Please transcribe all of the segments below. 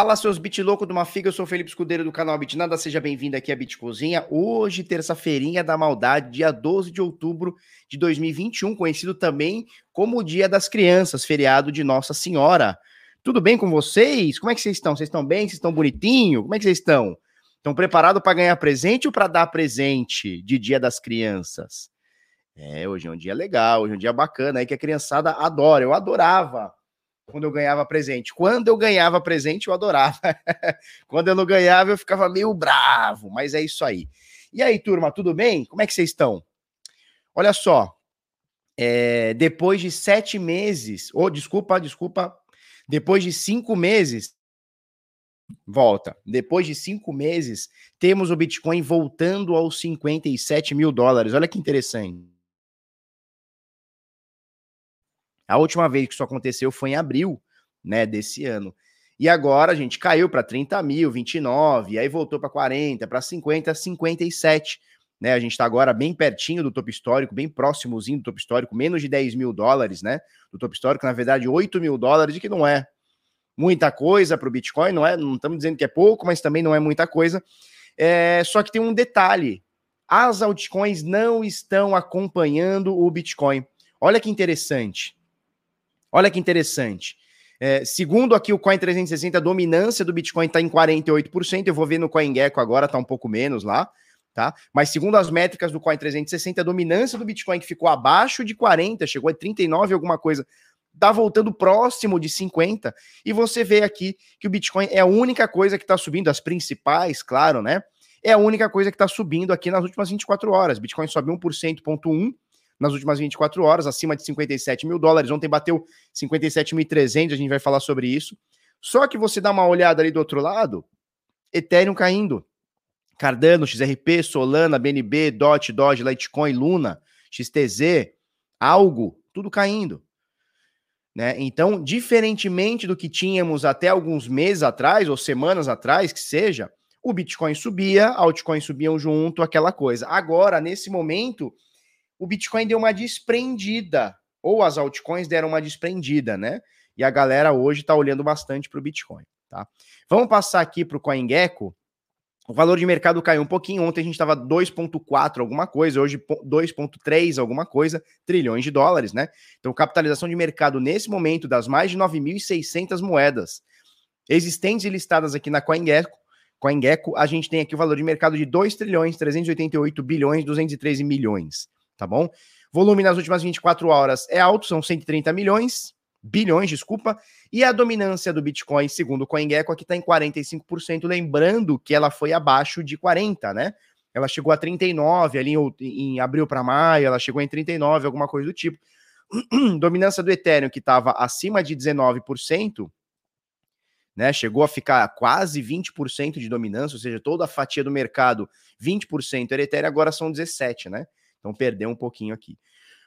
Fala seus bit louco de uma figa, eu sou o Felipe Escudeiro do canal Bitnada, seja bem-vindo aqui à Bit Cozinha. Hoje, terça-feirinha da maldade, dia 12 de outubro de 2021, conhecido também como o Dia das Crianças, feriado de Nossa Senhora. Tudo bem com vocês? Como é que vocês estão? Vocês estão bem? Vocês estão bonitinho? Como é que vocês estão? Estão preparados para ganhar presente ou para dar presente de Dia das Crianças? É, hoje é um dia legal, hoje é um dia bacana aí que a criançada adora. Eu adorava quando eu ganhava presente. Quando eu ganhava presente, eu adorava. quando eu não ganhava, eu ficava meio bravo, mas é isso aí. E aí, turma, tudo bem? Como é que vocês estão? Olha só, é, depois de sete meses, ou oh, desculpa, desculpa, depois de cinco meses, volta. Depois de cinco meses, temos o Bitcoin voltando aos 57 mil dólares. Olha que interessante. A última vez que isso aconteceu foi em abril, né, desse ano. E agora a gente caiu para 30 mil, 29, aí voltou para 40, para 50, 57. Né, a gente está agora bem pertinho do topo histórico, bem próximozinho do topo histórico, menos de 10 mil dólares, né? Do topo histórico, na verdade, 8 mil dólares, que não é muita coisa para o Bitcoin, não é? Não estamos dizendo que é pouco, mas também não é muita coisa. É, só que tem um detalhe: as altcoins não estão acompanhando o Bitcoin. Olha que interessante. Olha que interessante. É, segundo aqui o Coin 360, a dominância do Bitcoin está em 48%. Eu vou ver no CoinGecko agora, está um pouco menos lá, tá? Mas segundo as métricas do Coin 360, a dominância do Bitcoin que ficou abaixo de 40, chegou a 39 alguma coisa, está voltando próximo de 50. E você vê aqui que o Bitcoin é a única coisa que está subindo, as principais, claro, né? É a única coisa que está subindo aqui nas últimas 24 horas. Bitcoin sobe 1%, ponto 1, nas últimas 24 horas, acima de 57 mil dólares. Ontem bateu 57.300, a gente vai falar sobre isso. Só que você dá uma olhada ali do outro lado, Ethereum caindo. Cardano, XRP, Solana, BNB, DOT, Doge, Litecoin, Luna, XTZ, algo, tudo caindo. Né? Então, diferentemente do que tínhamos até alguns meses atrás, ou semanas atrás, que seja, o Bitcoin subia, altcoins subiam junto, aquela coisa. Agora, nesse momento, o Bitcoin deu uma desprendida, ou as altcoins deram uma desprendida, né? E a galera hoje está olhando bastante para o Bitcoin, tá? Vamos passar aqui para o CoinGecko. O valor de mercado caiu um pouquinho. Ontem a gente estava 2,4 alguma coisa, hoje 2,3 alguma coisa, trilhões de dólares, né? Então, capitalização de mercado nesse momento das mais de 9.600 moedas existentes e listadas aqui na CoinGecko, CoinGecko, a gente tem aqui o valor de mercado de 2 trilhões 388 bilhões 213 milhões tá bom? Volume nas últimas 24 horas é alto, são 130 milhões, bilhões, desculpa, e a dominância do Bitcoin, segundo o CoinGecko, aqui está em 45%, lembrando que ela foi abaixo de 40, né? Ela chegou a 39 ali em, em abril para maio, ela chegou em 39, alguma coisa do tipo. dominância do Ethereum, que estava acima de 19%, né? Chegou a ficar quase 20% de dominância, ou seja, toda a fatia do mercado, 20% era Ethereum, agora são 17%, né? Então perdeu um pouquinho aqui.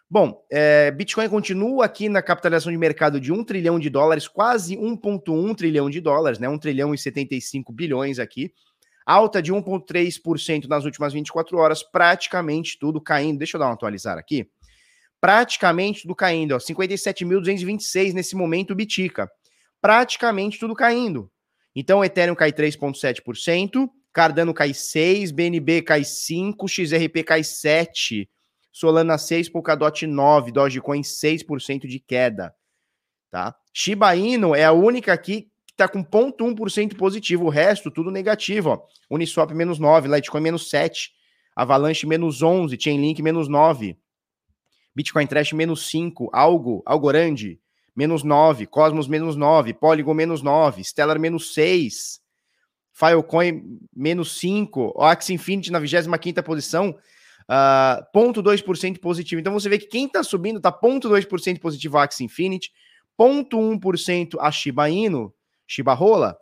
Bom, é, Bitcoin continua aqui na capitalização de mercado de 1 trilhão de dólares, quase 1,1 trilhão de dólares, né? 1 trilhão e 75 bilhões aqui. Alta de 1,3% nas últimas 24 horas, praticamente tudo caindo. Deixa eu dar uma atualizar aqui. Praticamente tudo caindo, ó. 57.226 nesse momento, Bitica. Praticamente tudo caindo. Então, Ethereum cai 3,7%. Cardano cai 6, BNB cai 5, XRP cai 7, Solana 6, Polkadot 9, Dogecoin 6% de queda, tá? Shiba Inu é a única aqui que tá com 0,1% positivo, o resto tudo negativo, ó. Uniswap menos 9, Litecoin menos 7, Avalanche menos 11, Chainlink menos 9, Bitcoin Trash menos 5, Algo, Algorand menos 9, Cosmos menos 9, Polygon menos 9, Stellar menos 6, Filecoin menos 5, o Axie Infinity na 25 posição, uh, 0,2% positivo. Então você vê que quem está subindo está 0,2% positivo a Axie Infinity, 0,1% a Shiba Inu, Shiba Rola,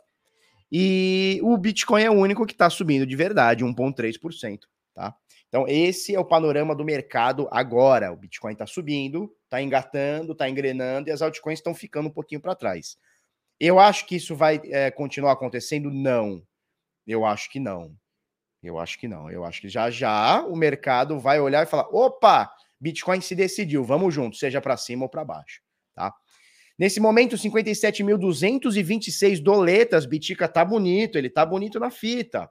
e o Bitcoin é o único que está subindo de verdade, 1,3%. Tá? Então, esse é o panorama do mercado agora. O Bitcoin está subindo, está engatando, está engrenando e as altcoins estão ficando um pouquinho para trás. Eu acho que isso vai é, continuar acontecendo? Não. Eu acho que não. Eu acho que não. Eu acho que já já o mercado vai olhar e falar: opa, Bitcoin se decidiu, vamos junto, seja para cima ou para baixo, tá? Nesse momento, 57.226 doletas. Bitica tá bonito, ele tá bonito na fita.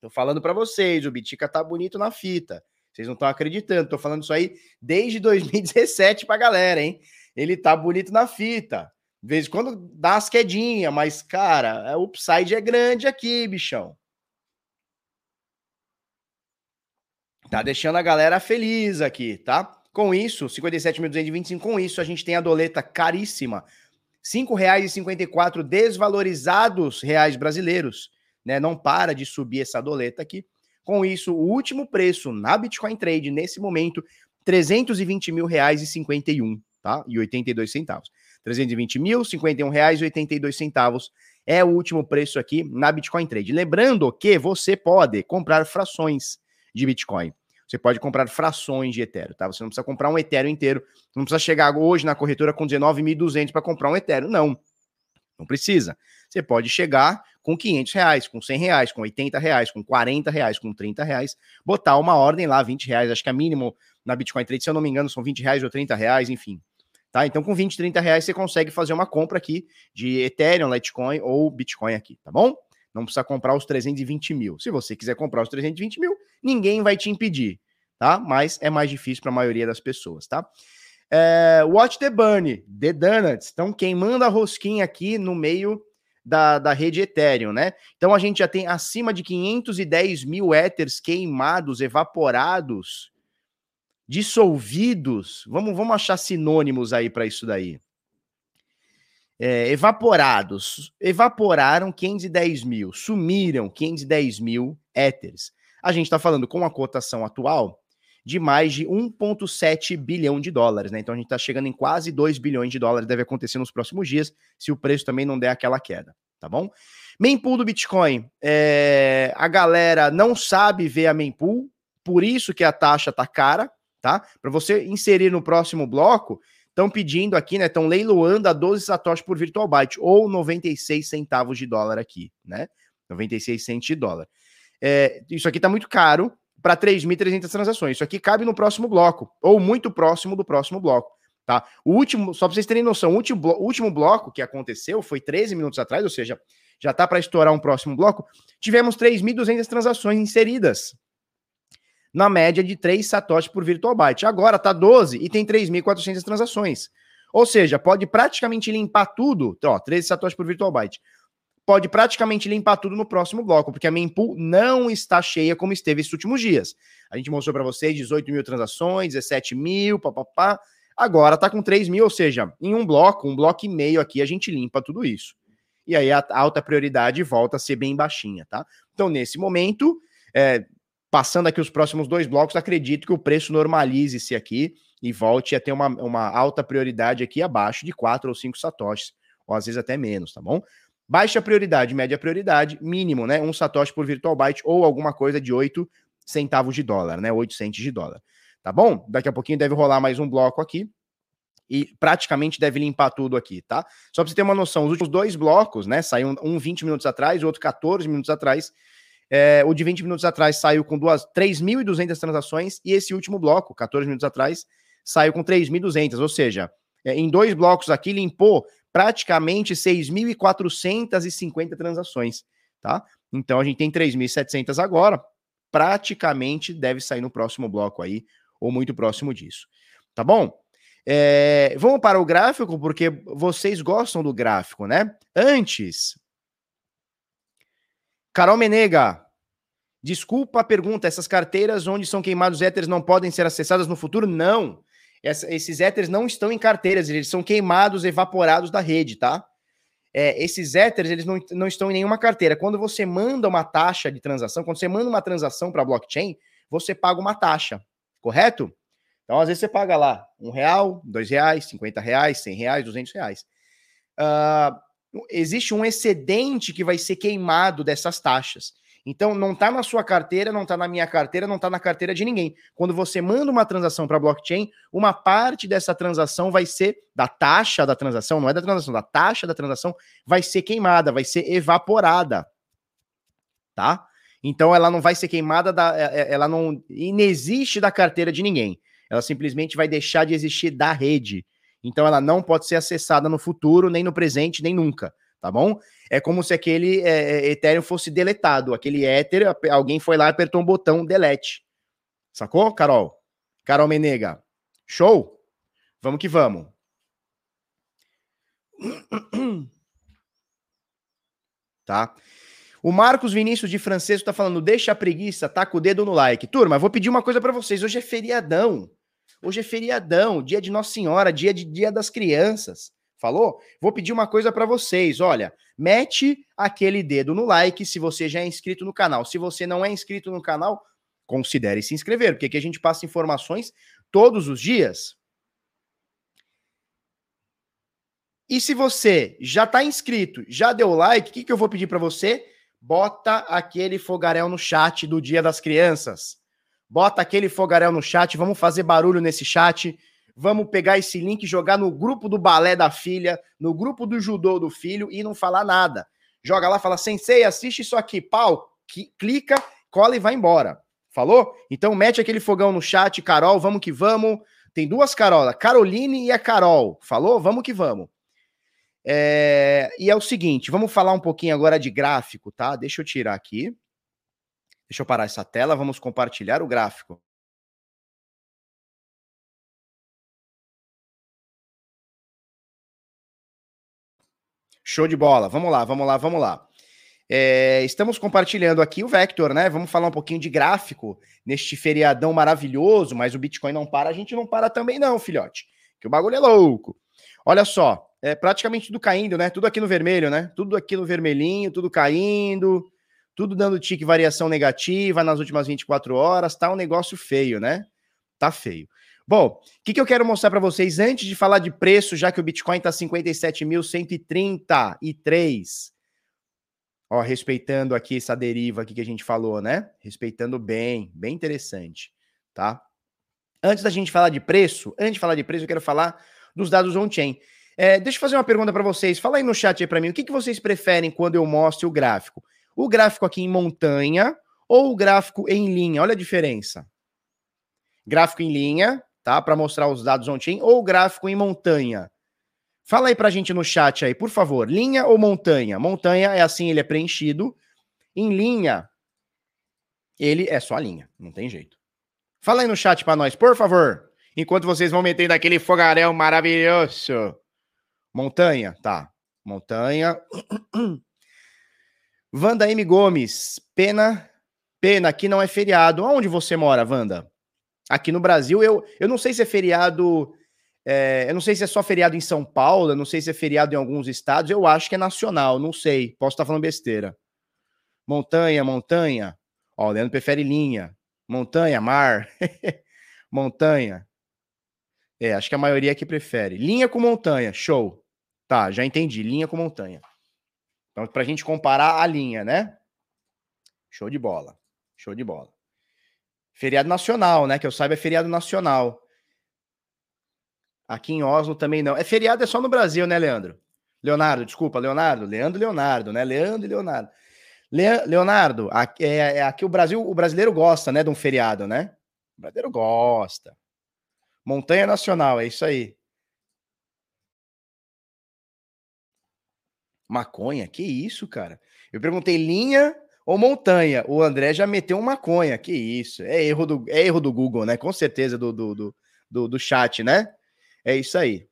Tô falando para vocês, o Bitica tá bonito na fita. Vocês não estão acreditando, tô falando isso aí desde 2017 pra galera, hein? Ele tá bonito na fita. Vez em quando dá as quedinhas, mas, cara, o upside é grande aqui, bichão. Tá deixando a galera feliz aqui, tá? Com isso, 57.225, com isso a gente tem a doleta caríssima. R$ 5,54 desvalorizados reais brasileiros, né? Não para de subir essa doleta aqui. Com isso, o último preço na Bitcoin Trade nesse momento, 320 mil reais e 51, tá? E 82 centavos. 320 mil, 51 reais e 82 centavos é o último preço aqui na Bitcoin Trade. Lembrando que você pode comprar frações de Bitcoin. Você pode comprar frações de Ethereum, tá? Você não precisa comprar um Ethereum inteiro. Não precisa chegar hoje na corretora com 19.200 para comprar um Ethereum. Não. Não precisa. Você pode chegar com 500 reais, com 100 reais, com 80 reais, com 40 reais, com 30 reais, botar uma ordem lá, 20 reais, acho que é mínimo na Bitcoin Trade, se eu não me engano, são 20 reais ou 30 reais, enfim. Tá? Então, com 20, 30 reais, você consegue fazer uma compra aqui de Ethereum, Litecoin ou Bitcoin aqui, tá bom? Não precisa comprar os 320 mil. Se você quiser comprar os 320 mil, ninguém vai te impedir, tá? Mas é mais difícil para a maioria das pessoas, tá? É, watch the Burn, The Donuts, estão queimando a rosquinha aqui no meio da, da rede Ethereum, né? Então a gente já tem acima de 510 mil Ethers queimados, evaporados, dissolvidos. Vamos, vamos achar sinônimos aí para isso daí. É, evaporados. Evaporaram 510 mil, sumiram 510 mil Ethers. A gente está falando com a cotação atual de mais de 1,7 bilhão de dólares, né? Então a gente está chegando em quase 2 bilhões de dólares, deve acontecer nos próximos dias, se o preço também não der aquela queda, tá bom? Mempool do Bitcoin, é... a galera não sabe ver a mempool, por isso que a taxa tá cara, tá? Para você inserir no próximo bloco, estão pedindo aqui, né? Estão leiloando a 12 satoshis por virtual byte, ou 96 centavos de dólar aqui, né? 96 centos de dólar. É, isso aqui tá muito caro, para 3.300 transações. Isso aqui cabe no próximo bloco, ou muito próximo do próximo bloco. Tá? O último, só para vocês terem noção, o último, blo último bloco que aconteceu foi 13 minutos atrás, ou seja, já está para estourar um próximo bloco. Tivemos 3.200 transações inseridas, na média de 3 satoshis por virtual byte. Agora está 12 e tem 3.400 transações. Ou seja, pode praticamente limpar tudo, ó, 13 satoshis por virtual byte pode praticamente limpar tudo no próximo bloco, porque a mempool não está cheia como esteve esses últimos dias. A gente mostrou para vocês 18 mil transações, 17 mil, papapá. Agora está com 3 mil, ou seja, em um bloco, um bloco e meio aqui, a gente limpa tudo isso. E aí a alta prioridade volta a ser bem baixinha, tá? Então, nesse momento, é, passando aqui os próximos dois blocos, acredito que o preço normalize-se aqui e volte a ter uma, uma alta prioridade aqui abaixo de 4 ou 5 satoshis, ou às vezes até menos, tá bom? Baixa prioridade, média prioridade, mínimo, né? Um satoshi por virtual byte ou alguma coisa de 8 centavos de dólar, né? 8 centos de dólar. Tá bom? Daqui a pouquinho deve rolar mais um bloco aqui e praticamente deve limpar tudo aqui, tá? Só para você ter uma noção, os últimos dois blocos, né? Saiu um 20 minutos atrás, o outro 14 minutos atrás. É, o de 20 minutos atrás saiu com duas 3.200 transações e esse último bloco, 14 minutos atrás, saiu com 3.200, ou seja, é, em dois blocos aqui limpou praticamente 6.450 transações, tá? Então a gente tem 3.700 agora, praticamente deve sair no próximo bloco aí, ou muito próximo disso, tá bom? É, vamos para o gráfico, porque vocês gostam do gráfico, né? Antes, Carol Menega, desculpa a pergunta, essas carteiras onde são queimados éteres não podem ser acessadas no futuro? Não essa, esses éteres não estão em carteiras, eles são queimados, evaporados da rede, tá? É, esses éteres, eles não, não estão em nenhuma carteira. Quando você manda uma taxa de transação, quando você manda uma transação para blockchain, você paga uma taxa, correto? Então, às vezes você paga lá um real, dois reais, cinquenta reais, cem reais, duzentos reais. Uh, existe um excedente que vai ser queimado dessas taxas. Então, não está na sua carteira, não está na minha carteira, não está na carteira de ninguém. Quando você manda uma transação para blockchain, uma parte dessa transação vai ser da taxa da transação, não é da transação, da taxa da transação vai ser queimada, vai ser evaporada. Tá? Então, ela não vai ser queimada, da, é, é, ela não inexiste da carteira de ninguém. Ela simplesmente vai deixar de existir da rede. Então ela não pode ser acessada no futuro, nem no presente, nem nunca, tá bom? É como se aquele é, é Ethereum fosse deletado. Aquele Ether, alguém foi lá e apertou um botão delete. Sacou, Carol? Carol Menega. Show? Vamos que vamos. Tá? O Marcos Vinícius de Francisco tá falando, deixa a preguiça, tá com o dedo no like. Turma, vou pedir uma coisa para vocês. Hoje é feriadão. Hoje é feriadão, dia de Nossa Senhora, dia de Dia das Crianças. Falou? Vou pedir uma coisa para vocês. Olha, mete aquele dedo no like se você já é inscrito no canal. Se você não é inscrito no canal, considere se inscrever, porque aqui a gente passa informações todos os dias. E se você já está inscrito, já deu like, o que, que eu vou pedir para você? Bota aquele fogaréu no chat do Dia das Crianças. Bota aquele fogaréu no chat, vamos fazer barulho nesse chat. Vamos pegar esse link, jogar no grupo do balé da filha, no grupo do judô do filho e não falar nada. Joga lá, fala, sensei, assiste isso aqui, pau, clica, cola e vai embora. Falou? Então mete aquele fogão no chat, Carol, vamos que vamos. Tem duas Carola, Caroline e a Carol. Falou? Vamos que vamos. É... E é o seguinte, vamos falar um pouquinho agora de gráfico, tá? Deixa eu tirar aqui. Deixa eu parar essa tela, vamos compartilhar o gráfico. Show de bola. Vamos lá, vamos lá, vamos lá. É, estamos compartilhando aqui o Vector, né? Vamos falar um pouquinho de gráfico neste feriadão maravilhoso, mas o Bitcoin não para, a gente não para também, não, filhote. Que o bagulho é louco. Olha só, é praticamente tudo caindo, né? Tudo aqui no vermelho, né? Tudo aqui no vermelhinho, tudo caindo tudo dando tique variação negativa nas últimas 24 horas, tá um negócio feio, né? Tá feio. Bom, o que, que eu quero mostrar para vocês antes de falar de preço, já que o Bitcoin tá 57.133. Ó, respeitando aqui essa deriva aqui que a gente falou, né? Respeitando bem, bem interessante, tá? Antes da gente falar de preço, antes de falar de preço, eu quero falar dos dados on-chain. É, deixa eu fazer uma pergunta para vocês. Fala aí no chat aí para mim, o que, que vocês preferem quando eu mostro o gráfico? O gráfico aqui em montanha ou o gráfico em linha? Olha a diferença. Gráfico em linha, tá? Para mostrar os dados on-chain, ou gráfico em montanha? Fala aí pra gente no chat aí, por favor. Linha ou montanha? Montanha é assim, ele é preenchido. Em linha, ele é só linha, não tem jeito. Fala aí no chat para nós, por favor. Enquanto vocês vão metendo aquele fogaréu maravilhoso. Montanha, tá. Montanha. Wanda M. Gomes, pena, pena, aqui não é feriado. Onde você mora, Wanda? Aqui no Brasil, eu, eu não sei se é feriado. É, eu não sei se é só feriado em São Paulo, eu não sei se é feriado em alguns estados, eu acho que é nacional, não sei. Posso estar falando besteira. Montanha, montanha. Ó, o Leandro prefere linha. Montanha, mar. montanha. É, acho que a maioria aqui prefere. Linha com montanha, show. Tá, já entendi. Linha com montanha. Então, para a gente comparar a linha, né? Show de bola. Show de bola. Feriado nacional, né? Que eu saiba é feriado nacional. Aqui em Oslo também não. É feriado é só no Brasil, né, Leandro? Leonardo, desculpa, Leonardo. Leandro Leonardo, né? Leandro e Leonardo. Le Leonardo, aqui, é, é, aqui o Brasil, o brasileiro gosta, né, de um feriado, né? O brasileiro gosta. Montanha Nacional, é isso aí. Maconha? Que isso, cara? Eu perguntei linha ou montanha. O André já meteu um maconha. Que isso? É erro do, é erro do Google, né? Com certeza do, do, do, do, do chat, né? É isso aí.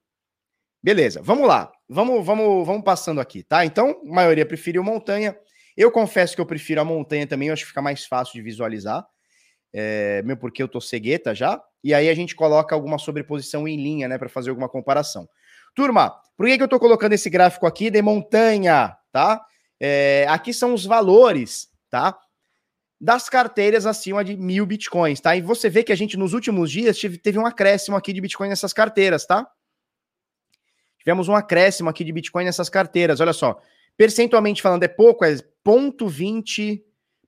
Beleza, vamos lá. Vamos, vamos, vamos passando aqui, tá? Então, a maioria preferiu montanha. Eu confesso que eu prefiro a montanha também, eu acho que fica mais fácil de visualizar. É, mesmo porque eu tô cegueta já. E aí a gente coloca alguma sobreposição em linha, né, para fazer alguma comparação. Turma, por que, que eu estou colocando esse gráfico aqui de montanha, tá? É, aqui são os valores, tá? Das carteiras acima de mil bitcoins, tá? E você vê que a gente nos últimos dias teve, teve um acréscimo aqui de bitcoin nessas carteiras, tá? Tivemos um acréscimo aqui de bitcoin nessas carteiras, olha só. Percentualmente falando, é pouco, é 0,20,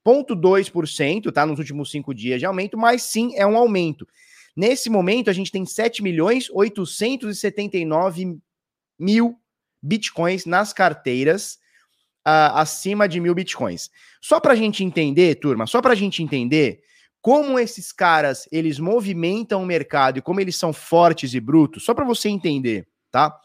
0,2%, tá? Nos últimos cinco dias de aumento, mas sim é um aumento. Nesse momento, a gente tem 7 milhões 879 mil bitcoins nas carteiras uh, acima de mil bitcoins. Só para a gente entender, turma, só para a gente entender como esses caras eles movimentam o mercado e como eles são fortes e brutos, só para você entender. tá?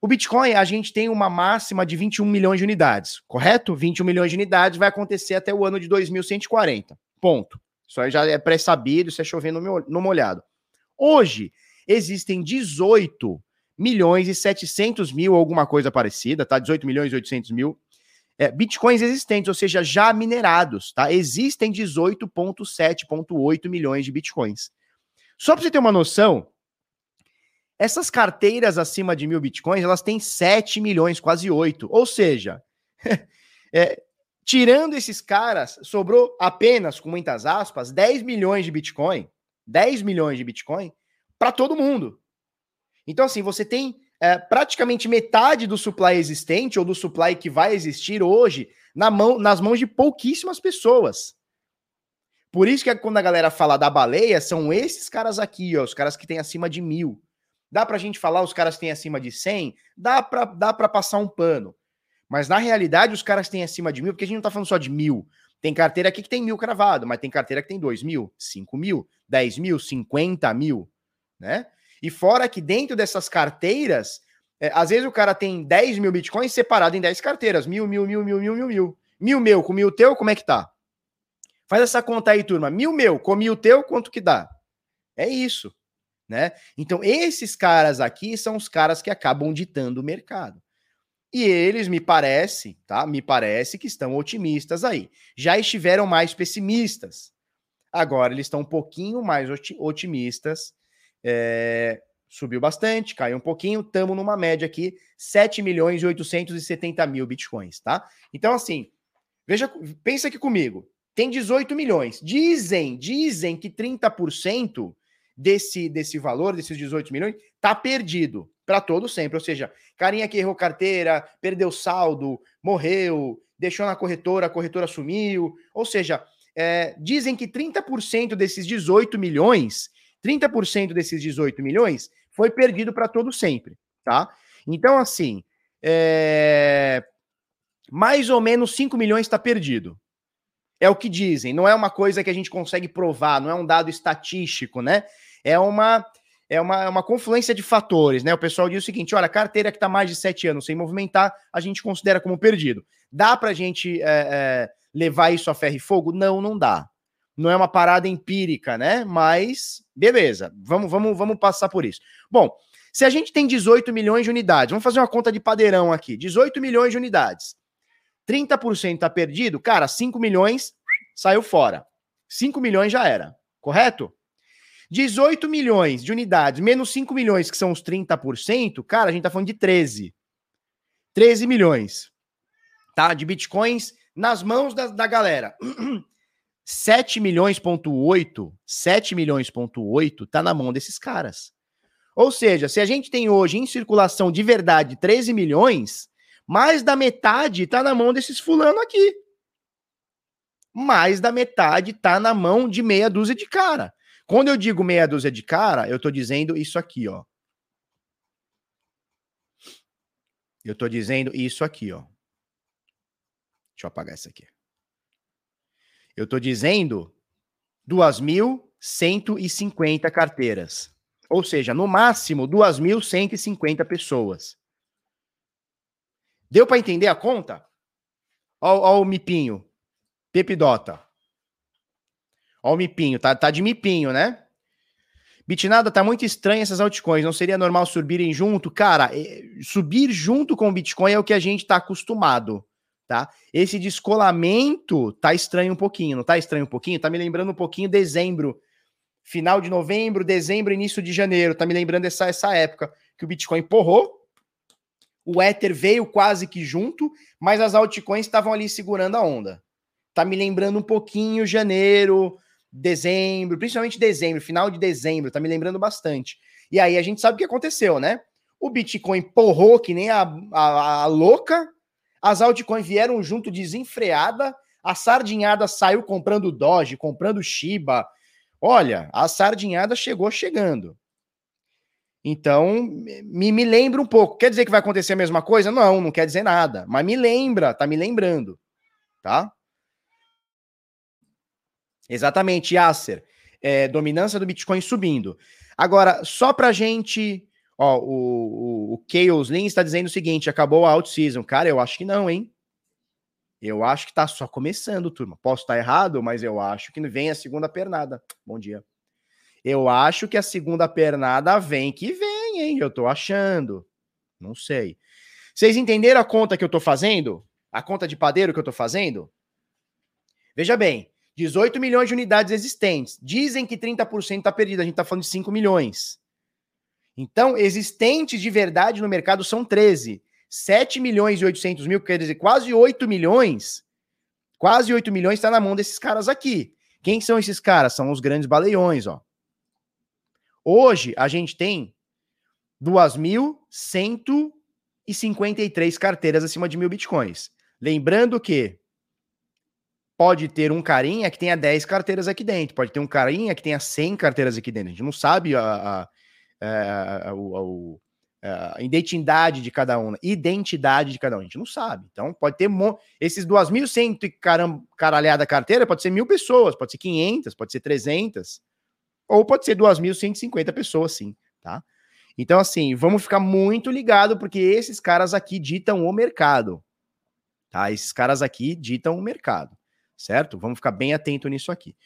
O Bitcoin, a gente tem uma máxima de 21 milhões de unidades, correto? 21 milhões de unidades vai acontecer até o ano de 2140. Ponto. Isso aí já é pré-sabido, isso é chovendo no molhado. Hoje, existem 18 milhões e 700 mil, alguma coisa parecida, tá? 18 milhões e 800 mil é, bitcoins existentes, ou seja, já minerados, tá? Existem 18,7,8 milhões de bitcoins. Só para você ter uma noção, essas carteiras acima de mil bitcoins, elas têm 7 milhões, quase 8. Ou seja, é, tirando esses caras, sobrou apenas, com muitas aspas, 10 milhões de bitcoin, 10 milhões de bitcoin para todo mundo. Então, assim, você tem é, praticamente metade do supply existente ou do supply que vai existir hoje na mão, nas mãos de pouquíssimas pessoas. Por isso que quando a galera fala da baleia, são esses caras aqui, ó, os caras que têm acima de mil. Dá pra gente falar os caras que têm acima de 100? Dá pra, dá passar um pano. Mas na realidade, os caras têm acima de mil, porque a gente não tá falando só de mil. Tem carteira aqui que tem mil cravado, mas tem carteira que tem dois mil, cinco mil, dez mil, cinquenta mil, né? E fora que dentro dessas carteiras, é, às vezes o cara tem 10 mil bitcoins separado em 10 carteiras. Mil, mil, mil, mil, mil, mil, mil. Mil meu com mil teu, como é que tá? Faz essa conta aí, turma. Mil meu com mil teu, quanto que dá? É isso, né? Então, esses caras aqui são os caras que acabam ditando o mercado. E eles, me parece, tá? Me parece que estão otimistas aí. Já estiveram mais pessimistas. Agora eles estão um pouquinho mais otimistas. É, subiu bastante, caiu um pouquinho, estamos numa média aqui, 7 milhões e 870 mil bitcoins, tá? Então, assim, veja, pensa aqui comigo, tem 18 milhões. Dizem, dizem que 30% desse, desse valor, desses 18 milhões, tá perdido para todo sempre. Ou seja, carinha que errou carteira, perdeu saldo, morreu, deixou na corretora, a corretora sumiu. Ou seja, é, dizem que 30% desses 18 milhões 30% desses 18 milhões foi perdido para todo sempre, tá? Então, assim, é... mais ou menos 5 milhões está perdido. É o que dizem, não é uma coisa que a gente consegue provar, não é um dado estatístico, né? É uma é uma, é uma confluência de fatores, né? O pessoal diz o seguinte: olha, carteira que está mais de sete anos sem movimentar, a gente considera como perdido. Dá para a gente é, é, levar isso a ferro e fogo? Não, não dá não é uma parada empírica, né? Mas beleza, vamos, vamos, vamos passar por isso. Bom, se a gente tem 18 milhões de unidades, vamos fazer uma conta de padeirão aqui: 18 milhões de unidades. 30% tá perdido, cara, 5 milhões saiu fora. 5 milhões já era, correto? 18 milhões de unidades, menos 5 milhões, que são os 30%, cara, a gente tá falando de 13. 13 milhões, tá? De bitcoins nas mãos da, da galera. 7 milhões ponto 8, 7 milhões ponto 8 tá na mão desses caras. Ou seja, se a gente tem hoje em circulação de verdade 13 milhões, mais da metade tá na mão desses fulano aqui. Mais da metade tá na mão de meia dúzia de cara. Quando eu digo meia dúzia de cara, eu tô dizendo isso aqui, ó. Eu tô dizendo isso aqui, ó. Deixa eu apagar isso aqui. Eu estou dizendo 2.150 carteiras. Ou seja, no máximo 2.150 pessoas. Deu para entender a conta? Olha o Mipinho. Pepidota. Olha o Mipinho. Tá, tá de Mipinho, né? Bitnada, tá muito estranho essas altcoins. Não seria normal subirem junto? Cara, é, subir junto com o Bitcoin é o que a gente tá acostumado tá? Esse descolamento tá estranho um pouquinho, não tá estranho um pouquinho? Tá me lembrando um pouquinho dezembro, final de novembro, dezembro, início de janeiro, tá me lembrando essa, essa época que o Bitcoin porrou, o Ether veio quase que junto, mas as altcoins estavam ali segurando a onda. Tá me lembrando um pouquinho janeiro, dezembro, principalmente dezembro, final de dezembro, tá me lembrando bastante. E aí a gente sabe o que aconteceu, né? O Bitcoin porrou que nem a, a, a louca, as altcoins vieram junto desenfreada, a sardinhada saiu comprando Doge, comprando Shiba. Olha, a sardinhada chegou chegando. Então, me, me lembra um pouco. Quer dizer que vai acontecer a mesma coisa? Não, não quer dizer nada. Mas me lembra, tá me lembrando. Tá? Exatamente, Yasser. É, dominância do Bitcoin subindo. Agora, só pra gente Ó, o, o, o Chaos Lin está dizendo o seguinte: acabou a out-season. Cara, eu acho que não, hein? Eu acho que tá só começando, turma. Posso estar errado, mas eu acho que vem a segunda pernada. Bom dia. Eu acho que a segunda pernada vem que vem, hein? Eu tô achando. Não sei. Vocês entenderam a conta que eu tô fazendo? A conta de padeiro que eu tô fazendo? Veja bem, 18 milhões de unidades existentes. Dizem que 30% tá perdido, a gente tá falando de 5 milhões. Então, existentes de verdade no mercado são 13. 7 milhões e 800 mil, quer dizer, quase 8 milhões, quase 8 milhões está na mão desses caras aqui. Quem são esses caras? São os grandes baleiões, ó. Hoje a gente tem 2.153 carteiras acima de mil bitcoins. Lembrando que pode ter um carinha que tenha 10 carteiras aqui dentro, pode ter um carinha que tenha 100 carteiras aqui dentro. A gente não sabe a, a, a, a, a, a identidade de cada um, identidade de cada um, a gente não sabe. Então, pode ter esses 2.100 e caralhada carteira, pode ser mil pessoas, pode ser 500, pode ser 300, ou pode ser 2.150 pessoas, sim, tá? Então, assim, vamos ficar muito ligado, porque esses caras aqui ditam o mercado, tá? Esses caras aqui ditam o mercado, certo? Vamos ficar bem atento nisso aqui.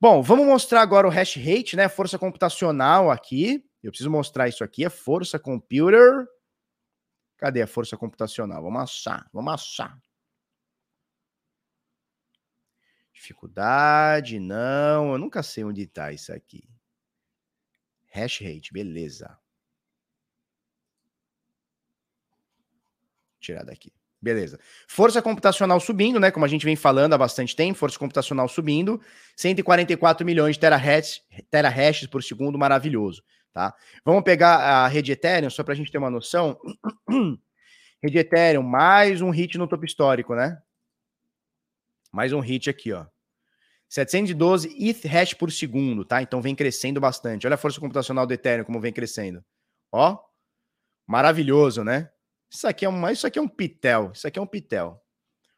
Bom, vamos mostrar agora o hash rate, né? Força computacional aqui. Eu preciso mostrar isso aqui, a força computer. Cadê a força computacional? Vamos achar, vamos achar. Dificuldade, não, eu nunca sei onde está isso aqui. Hash rate, beleza. Tirar daqui. Beleza. Força computacional subindo, né? Como a gente vem falando há bastante tempo, força computacional subindo. 144 milhões de terahash, terahashes por segundo, maravilhoso tá? Vamos pegar a rede Ethereum, só para a gente ter uma noção. rede Ethereum, mais um hit no topo histórico, né? Mais um hit aqui, ó. 712 ETH hash por segundo, tá? Então vem crescendo bastante. Olha a força computacional do Ethereum como vem crescendo. Ó, maravilhoso, né? Isso aqui é um, isso aqui é um pitel. Isso aqui é um pitel.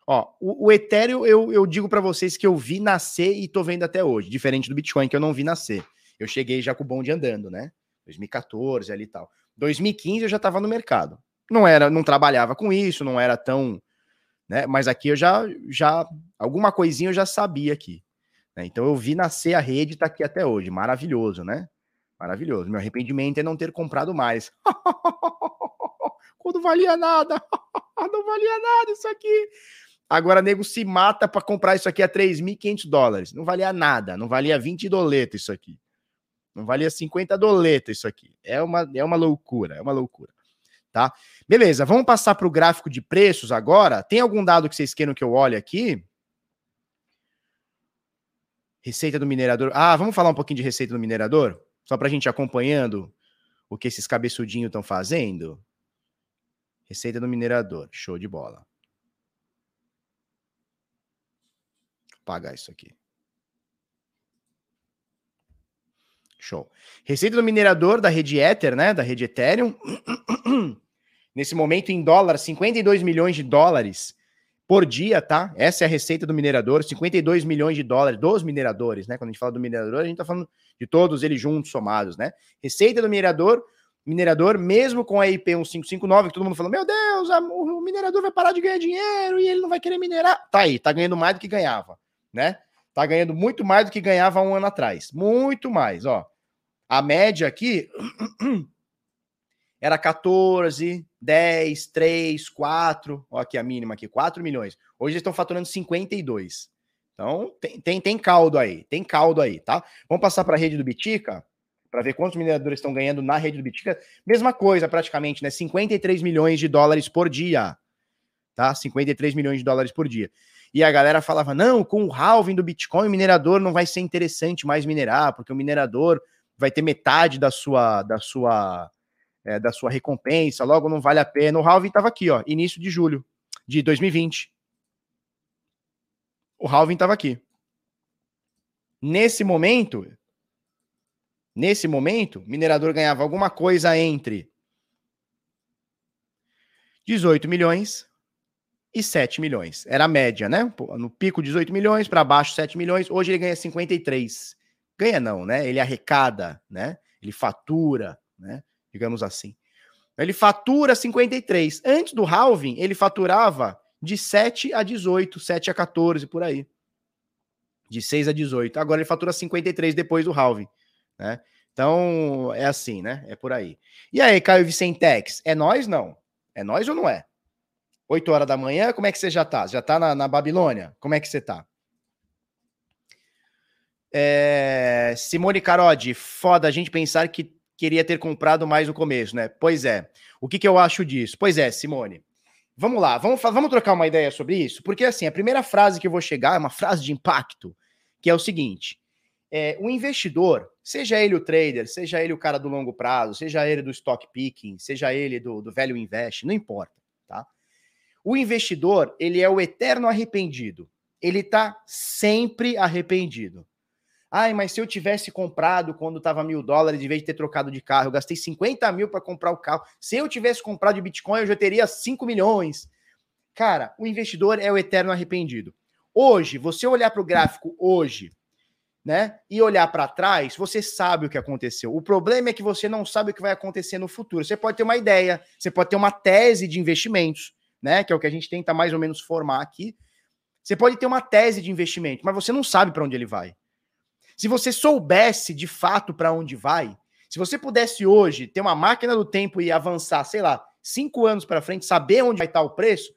Ó, o, o Ethereum eu, eu digo para vocês que eu vi nascer e tô vendo até hoje, diferente do Bitcoin que eu não vi nascer. Eu cheguei já com o bonde andando, né? 2014 ali e tal. 2015 eu já estava no mercado. Não era, não trabalhava com isso, não era tão, né? Mas aqui eu já, já alguma coisinha eu já sabia aqui. Né? Então eu vi nascer a rede, tá aqui até hoje, maravilhoso, né? Maravilhoso. Meu arrependimento é não ter comprado mais. Quando valia nada, não valia nada isso aqui. Agora, nego se mata para comprar isso aqui a 3.500 dólares. Não valia nada, não valia 20 doletas isso aqui. Não valia 50 doletas isso aqui. É uma, é uma loucura, é uma loucura. Tá? Beleza, vamos passar para o gráfico de preços agora. Tem algum dado que vocês queiram que eu olhe aqui? Receita do minerador. Ah, vamos falar um pouquinho de receita do minerador? Só para a gente acompanhando o que esses cabeçudinhos estão fazendo. Receita do minerador. Show de bola. Vou apagar isso aqui. Show. Receita do minerador da rede Ether, né? Da rede Ethereum. Nesse momento, em dólar, 52 milhões de dólares por dia, tá? Essa é a receita do minerador, 52 milhões de dólares dos mineradores, né? Quando a gente fala do minerador, a gente tá falando de todos eles juntos, somados, né? Receita do minerador, minerador, mesmo com a IP 1559, que todo mundo falou, meu Deus, o minerador vai parar de ganhar dinheiro e ele não vai querer minerar. Tá aí, tá ganhando mais do que ganhava, né? Tá ganhando muito mais do que ganhava um ano atrás. Muito mais, ó. A média aqui era 14, 10, 3, 4. Ó, aqui a mínima aqui, 4 milhões. Hoje eles estão faturando 52. Então, tem, tem, tem caldo aí, tem caldo aí, tá? Vamos passar para a rede do Bitica, para ver quantos mineradores estão ganhando na rede do Bitica. Mesma coisa, praticamente, né? 53 milhões de dólares por dia, tá? 53 milhões de dólares por dia. E a galera falava: não, com o halving do Bitcoin, o minerador não vai ser interessante mais minerar, porque o minerador vai ter metade da sua da sua é, da sua recompensa, logo não vale a pena. O halving estava aqui, ó, início de julho de 2020. O halving estava aqui. Nesse momento, nesse momento, minerador ganhava alguma coisa entre 18 milhões e 7 milhões. Era a média, né? No pico 18 milhões, para baixo 7 milhões. Hoje ele ganha 53. Ganha não, né? Ele arrecada, né? Ele fatura, né? digamos assim. Ele fatura 53. Antes do halving, ele faturava de 7 a 18, 7 a 14, por aí. De 6 a 18. Agora ele fatura 53 depois do halving, né? Então, é assim, né? É por aí. E aí, Caio Vicentex, é nós não? É nós ou não é? 8 horas da manhã, como é que você já tá? Já tá na, na Babilônia? Como é que você tá? É... Simone Carodi, foda a gente pensar que queria ter comprado mais no começo, né? Pois é. O que, que eu acho disso? Pois é, Simone. Vamos lá, vamos, vamos trocar uma ideia sobre isso? Porque, assim, a primeira frase que eu vou chegar é uma frase de impacto, que é o seguinte: é, o investidor, seja ele o trader, seja ele o cara do longo prazo, seja ele do stock picking, seja ele do, do velho invest, não importa, tá? O investidor, ele é o eterno arrependido. Ele tá sempre arrependido. Ai, mas se eu tivesse comprado quando estava mil dólares, em vez de ter trocado de carro, eu gastei 50 mil para comprar o carro. Se eu tivesse comprado de Bitcoin, eu já teria 5 milhões. Cara, o investidor é o eterno arrependido. Hoje, você olhar para o gráfico hoje, né, e olhar para trás, você sabe o que aconteceu. O problema é que você não sabe o que vai acontecer no futuro. Você pode ter uma ideia, você pode ter uma tese de investimentos, né, que é o que a gente tenta mais ou menos formar aqui. Você pode ter uma tese de investimento, mas você não sabe para onde ele vai. Se você soubesse de fato para onde vai, se você pudesse hoje ter uma máquina do tempo e avançar, sei lá, cinco anos para frente, saber onde vai estar o preço,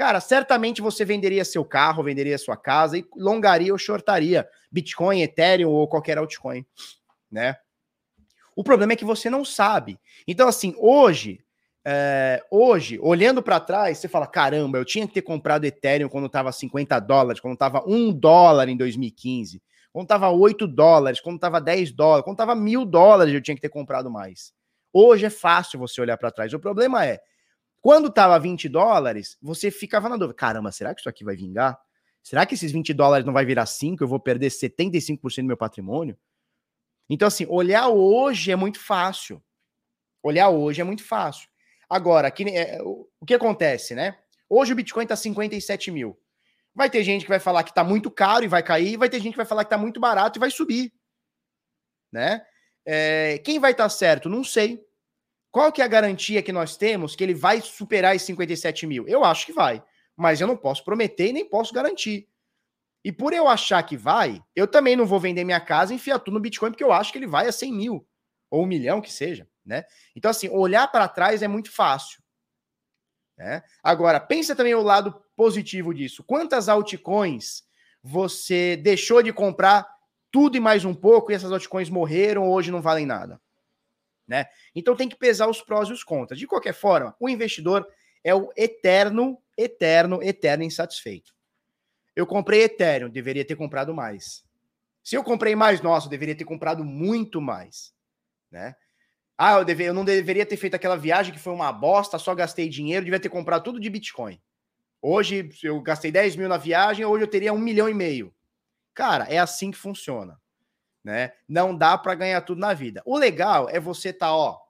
cara, certamente você venderia seu carro, venderia sua casa e longaria ou shortaria Bitcoin, Ethereum ou qualquer altcoin, né? O problema é que você não sabe. Então, assim, hoje, é, hoje, olhando para trás, você fala: caramba, eu tinha que ter comprado Ethereum quando estava 50 dólares, quando estava 1 dólar em 2015 quando tava 8 dólares, quando tava 10 dólares, quando tava mil dólares, eu tinha que ter comprado mais. Hoje é fácil você olhar para trás. O problema é, quando tava 20 dólares, você ficava na dúvida: caramba, será que isso aqui vai vingar? Será que esses 20 dólares não vai virar 5? Eu vou perder 75% do meu patrimônio? Então, assim, olhar hoje é muito fácil. Olhar hoje é muito fácil. Agora, que, é, o que acontece, né? Hoje o Bitcoin tá 57 mil. Vai ter gente que vai falar que está muito caro e vai cair, vai ter gente que vai falar que está muito barato e vai subir. Né? É, quem vai estar tá certo? Não sei. Qual que é a garantia que nós temos que ele vai superar os 57 mil? Eu acho que vai, mas eu não posso prometer e nem posso garantir. E por eu achar que vai, eu também não vou vender minha casa e enfiar tudo no Bitcoin, porque eu acho que ele vai a 100 mil, ou um milhão que seja, né? Então, assim, olhar para trás é muito fácil. Né? Agora, pensa também o lado positivo disso. Quantas altcoins você deixou de comprar tudo e mais um pouco e essas altcoins morreram hoje não valem nada? Né? Então tem que pesar os prós e os contras. De qualquer forma, o investidor é o eterno, eterno, eterno insatisfeito. Eu comprei Ethereum, deveria ter comprado mais. Se eu comprei mais, nossa, eu deveria ter comprado muito mais, né? Ah, eu, deve, eu não deveria ter feito aquela viagem que foi uma bosta, só gastei dinheiro, devia ter comprado tudo de Bitcoin. Hoje eu gastei 10 mil na viagem, hoje eu teria um milhão e meio. Cara, é assim que funciona. Né? Não dá para ganhar tudo na vida. O legal é você tá, ó.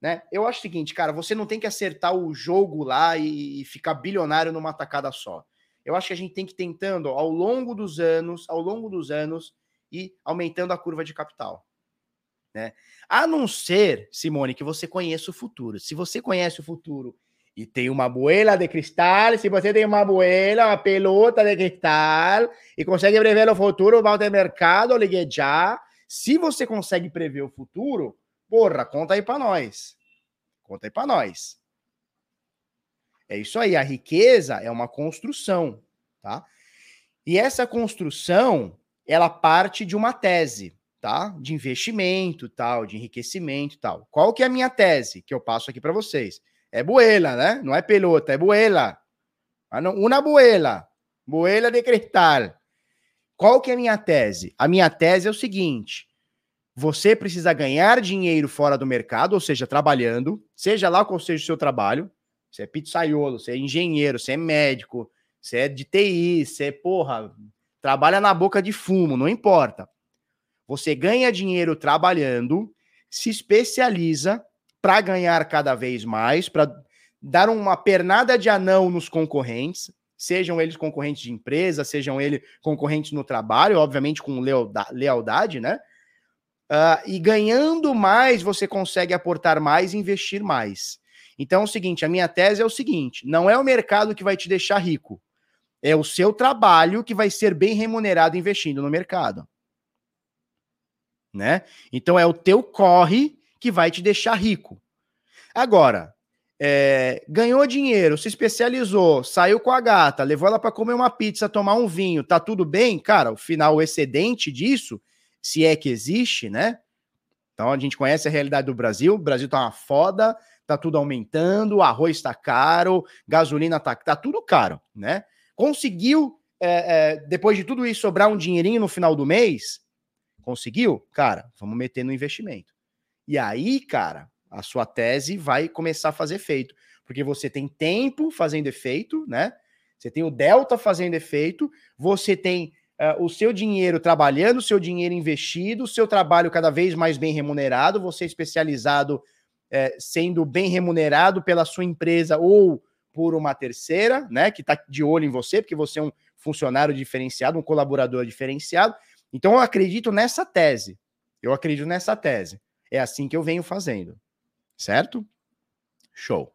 Né? Eu acho o seguinte, cara, você não tem que acertar o jogo lá e, e ficar bilionário numa tacada só. Eu acho que a gente tem que ir tentando ao longo dos anos, ao longo dos anos, e aumentando a curva de capital. Né? A não ser, Simone, que você conheça o futuro. Se você conhece o futuro e tem uma boela de cristal, se você tem uma boela, uma pelota de cristal e consegue prever o futuro, vá ao mercado, ligue já. Se você consegue prever o futuro, porra, conta aí para nós. Conta aí para nós. É isso aí, a riqueza é uma construção, tá? E essa construção, ela parte de uma tese tá? De investimento, tal, de enriquecimento, tal. Qual que é a minha tese que eu passo aqui para vocês? É buela, né? Não é pelota, é buela. Ah, uma buela, buela de cristal. Qual que é a minha tese? A minha tese é o seguinte: você precisa ganhar dinheiro fora do mercado, ou seja, trabalhando, seja lá qual seja o seu trabalho. Você é pizzaiolo, você é engenheiro, você é médico, você é de TI, você é, porra, trabalha na boca de fumo, não importa. Você ganha dinheiro trabalhando, se especializa para ganhar cada vez mais, para dar uma pernada de anão nos concorrentes, sejam eles concorrentes de empresa, sejam eles concorrentes no trabalho, obviamente com lealdade, né? Uh, e ganhando mais, você consegue aportar mais e investir mais. Então é o seguinte: a minha tese é o seguinte: não é o mercado que vai te deixar rico, é o seu trabalho que vai ser bem remunerado investindo no mercado. Né? Então é o teu corre que vai te deixar rico. Agora, é, ganhou dinheiro, se especializou, saiu com a gata, levou ela para comer uma pizza, tomar um vinho, tá tudo bem? Cara, o final, o excedente disso se é que existe, né? Então a gente conhece a realidade do Brasil, o Brasil tá uma foda, tá tudo aumentando, o arroz tá caro, gasolina tá, tá tudo caro, né? Conseguiu, é, é, depois de tudo isso, sobrar um dinheirinho no final do mês? Conseguiu? Cara, vamos meter no investimento. E aí, cara, a sua tese vai começar a fazer efeito, porque você tem tempo fazendo efeito, né? Você tem o delta fazendo efeito, você tem uh, o seu dinheiro trabalhando, o seu dinheiro investido, o seu trabalho cada vez mais bem remunerado, você especializado uh, sendo bem remunerado pela sua empresa ou por uma terceira, né, que está de olho em você, porque você é um funcionário diferenciado, um colaborador diferenciado. Então eu acredito nessa tese. Eu acredito nessa tese. É assim que eu venho fazendo. Certo? Show.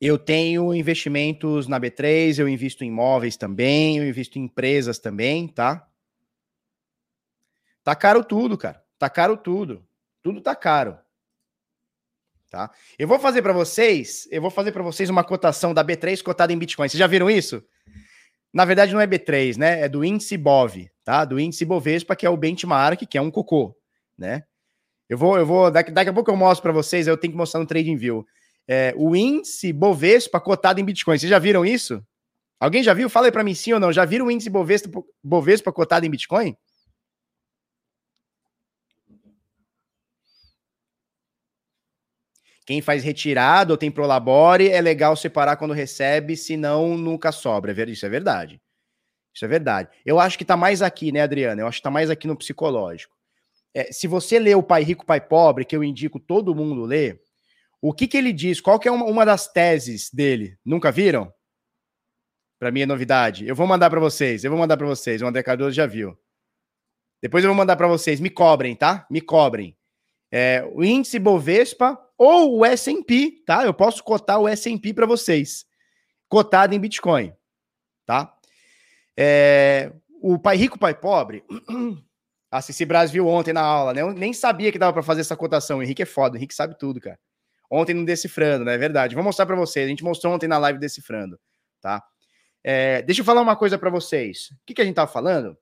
Eu tenho investimentos na B3, eu invisto em imóveis também, eu invisto em empresas também, tá? Tá caro tudo, cara. Tá caro tudo. Tudo tá caro. Tá? Eu vou fazer para vocês, eu vou fazer para vocês uma cotação da B3 cotada em Bitcoin. Vocês já viram isso? Na verdade não é B3, né? É do índice BOV, tá? Do índice Bovespa, que é o benchmark, que é um cocô, né? Eu vou, eu vou, daqui, daqui a pouco eu mostro para vocês, eu tenho que mostrar no TradingView é, o índice Bovespa cotado em Bitcoin. Vocês já viram isso? Alguém já viu? Fala aí para mim sim ou não. Já viram o índice Bovespa, Bovespa cotado em Bitcoin? Quem faz retirada ou tem prolabore, é legal separar quando recebe, senão nunca sobra. É isso é verdade. Isso é verdade. Eu acho que tá mais aqui, né, Adriana? Eu acho que tá mais aqui no psicológico. É, se você lê o Pai Rico, Pai Pobre, que eu indico todo mundo ler, o que, que ele diz? Qual que é uma, uma das teses dele? Nunca viram? Para mim é novidade. Eu vou mandar para vocês. Eu vou mandar para vocês. O André Cardoso já viu. Depois eu vou mandar para vocês. Me cobrem, tá? Me cobrem. É, o índice Bovespa ou o S&P, tá? Eu posso cotar o S&P para vocês. Cotado em Bitcoin? É, o Pai Rico, Pai Pobre... Assisti Brasil ontem na aula, né? Eu nem sabia que dava para fazer essa cotação. O Henrique é foda, o Henrique sabe tudo, cara ontem no Decifrando, né? É verdade. Vou mostrar para vocês. A gente mostrou ontem na live Decifrando, tá? É, deixa eu falar uma coisa para vocês. O que, que a gente tava falando?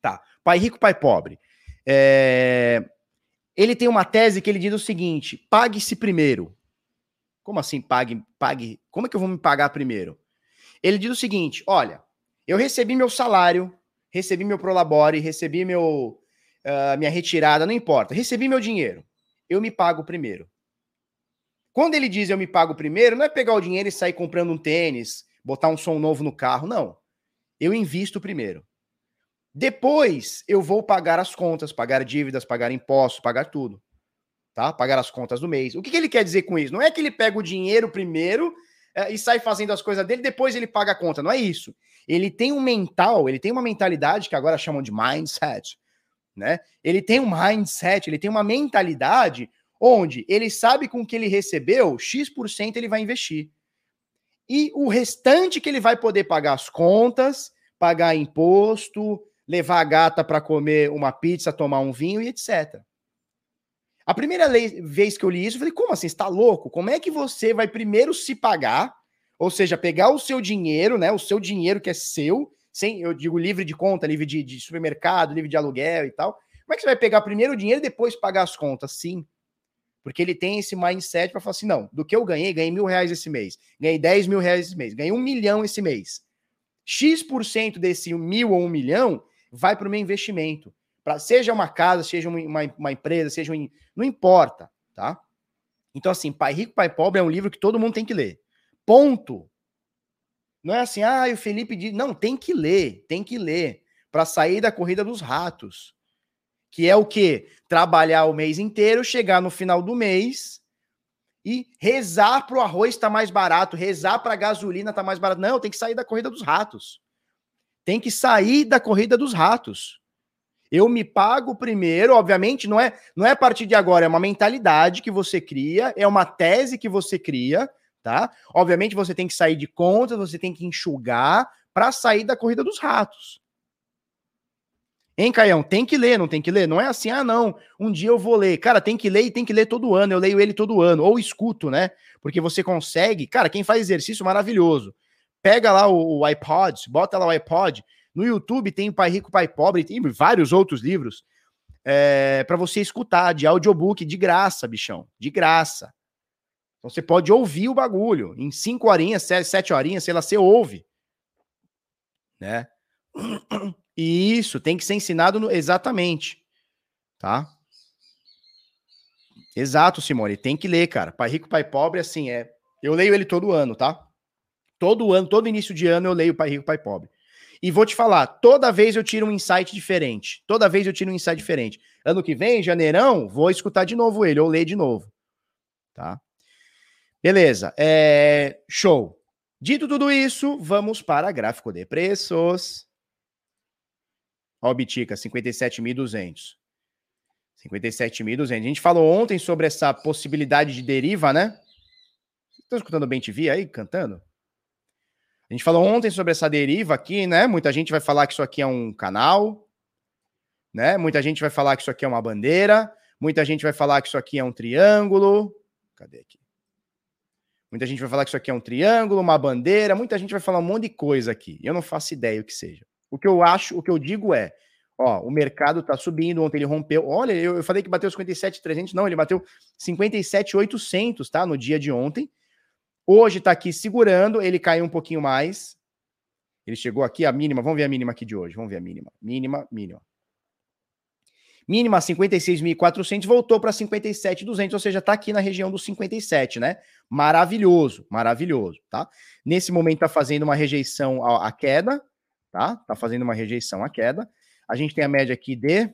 Tá. Pai rico, pai pobre. É, ele tem uma tese que ele diz o seguinte: pague-se primeiro. Como assim pague, pague? Como é que eu vou me pagar primeiro? Ele diz o seguinte: olha, eu recebi meu salário, recebi meu prolabore, recebi meu uh, minha retirada, não importa, recebi meu dinheiro. Eu me pago primeiro. Quando ele diz eu me pago primeiro, não é pegar o dinheiro e sair comprando um tênis, botar um som novo no carro, não. Eu invisto primeiro. Depois eu vou pagar as contas, pagar dívidas, pagar impostos, pagar tudo. Tá? Pagar as contas do mês. O que, que ele quer dizer com isso? Não é que ele pega o dinheiro primeiro é, e sai fazendo as coisas dele, depois ele paga a conta. Não é isso. Ele tem um mental, ele tem uma mentalidade que agora chamam de mindset, né? Ele tem um mindset, ele tem uma mentalidade onde ele sabe com que ele recebeu, X% ele vai investir. E o restante que ele vai poder pagar as contas, pagar imposto, levar a gata para comer uma pizza, tomar um vinho e etc. A primeira vez que eu li isso, eu falei: como assim? Está louco? Como é que você vai primeiro se pagar? Ou seja, pegar o seu dinheiro, né? O seu dinheiro que é seu, sem, eu digo livre de conta, livre de, de supermercado, livre de aluguel e tal. Como é que você vai pegar primeiro o dinheiro e depois pagar as contas? Sim. Porque ele tem esse mindset para falar assim: não, do que eu ganhei, ganhei mil reais esse mês, ganhei 10 mil reais esse mês, ganhei um milhão esse mês. X% desse mil ou um milhão vai para o meu investimento. Pra, seja uma casa, seja uma, uma empresa, seja um. Não importa, tá? Então, assim, Pai Rico, Pai Pobre é um livro que todo mundo tem que ler. Ponto. Não é assim, ah, o Felipe diz. Não, tem que ler, tem que ler. Para sair da corrida dos ratos que é o que? Trabalhar o mês inteiro, chegar no final do mês e rezar para o arroz estar tá mais barato, rezar para a gasolina estar tá mais barato. Não, tem que sair da corrida dos ratos. tem que sair da corrida dos ratos. Eu me pago primeiro, obviamente, não é, não é a partir de agora, é uma mentalidade que você cria, é uma tese que você cria, tá? Obviamente você tem que sair de contas, você tem que enxugar para sair da corrida dos ratos. Hein, Caião? Tem que ler, não tem que ler? Não é assim, ah, não, um dia eu vou ler. Cara, tem que ler e tem que ler todo ano. Eu leio ele todo ano, ou escuto, né? Porque você consegue. Cara, quem faz exercício maravilhoso. Pega lá o, o iPod, bota lá o iPod. No YouTube tem Pai Rico, Pai Pobre, tem vários outros livros é, para você escutar de audiobook de graça, bichão, de graça. Então você pode ouvir o bagulho em cinco horinhas, sete, horinhas, sei lá, você ouve, né? E isso tem que ser ensinado no... exatamente, tá? Exato, Simone. Tem que ler, cara. Pai Rico, Pai Pobre, assim, é. Eu leio ele todo ano, tá? Todo ano, todo início de ano eu leio Pai Rico, Pai Pobre. E vou te falar, toda vez eu tiro um insight diferente. Toda vez eu tiro um insight diferente. Ano que vem, janeirão, vou escutar de novo ele, ou ler de novo. Tá? Beleza. É... Show. Dito tudo isso, vamos para gráfico de preços. Ó, o Bitica, 57.200. 57.200. A gente falou ontem sobre essa possibilidade de deriva, né? Estão escutando bem TV aí, cantando? A gente falou ontem sobre essa deriva aqui, né? Muita gente vai falar que isso aqui é um canal, né? Muita gente vai falar que isso aqui é uma bandeira, muita gente vai falar que isso aqui é um triângulo. Cadê aqui? Muita gente vai falar que isso aqui é um triângulo, uma bandeira, muita gente vai falar um monte de coisa aqui. Eu não faço ideia o que seja. O que eu acho, o que eu digo é, ó, o mercado tá subindo, ontem ele rompeu. Olha, eu, eu falei que bateu 57,300, não, ele bateu 57,800, tá? No dia de ontem. Hoje tá aqui segurando, ele caiu um pouquinho mais. Ele chegou aqui a mínima, vamos ver a mínima aqui de hoje, vamos ver a mínima. Mínima, mínima. Mínima 56.400, voltou para 57.200, ou seja, tá aqui na região dos 57, né? Maravilhoso, maravilhoso, tá? Nesse momento tá fazendo uma rejeição à, queda, tá? Tá fazendo uma rejeição à queda. A gente tem a média aqui de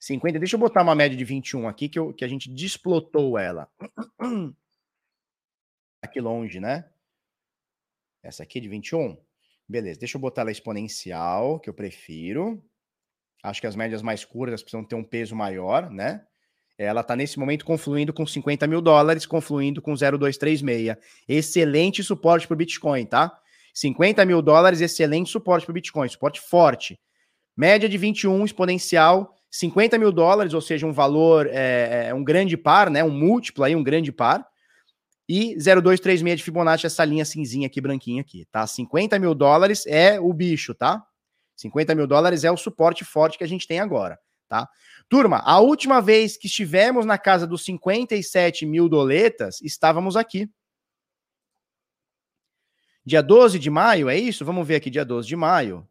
50. Deixa eu botar uma média de 21 aqui, que, eu, que a gente desplotou ela. Aqui longe, né? Essa aqui de 21. Beleza, deixa eu botar ela exponencial, que eu prefiro. Acho que as médias mais curtas precisam ter um peso maior, né? Ela está nesse momento confluindo com 50 mil dólares, confluindo com 0,236. Excelente suporte para o Bitcoin, tá? 50 mil dólares, excelente suporte para o Bitcoin, suporte forte. Média de 21 exponencial, 50 mil dólares, ou seja, um valor, é, é, um grande par, né? Um múltiplo aí, um grande par. E 0236 de Fibonacci, essa linha cinzinha aqui, branquinha aqui, tá? 50 mil dólares é o bicho, tá? 50 mil dólares é o suporte forte que a gente tem agora, tá? Turma, a última vez que estivemos na casa dos 57 mil doletas, estávamos aqui. Dia 12 de maio, é isso? Vamos ver aqui, dia 12 de maio.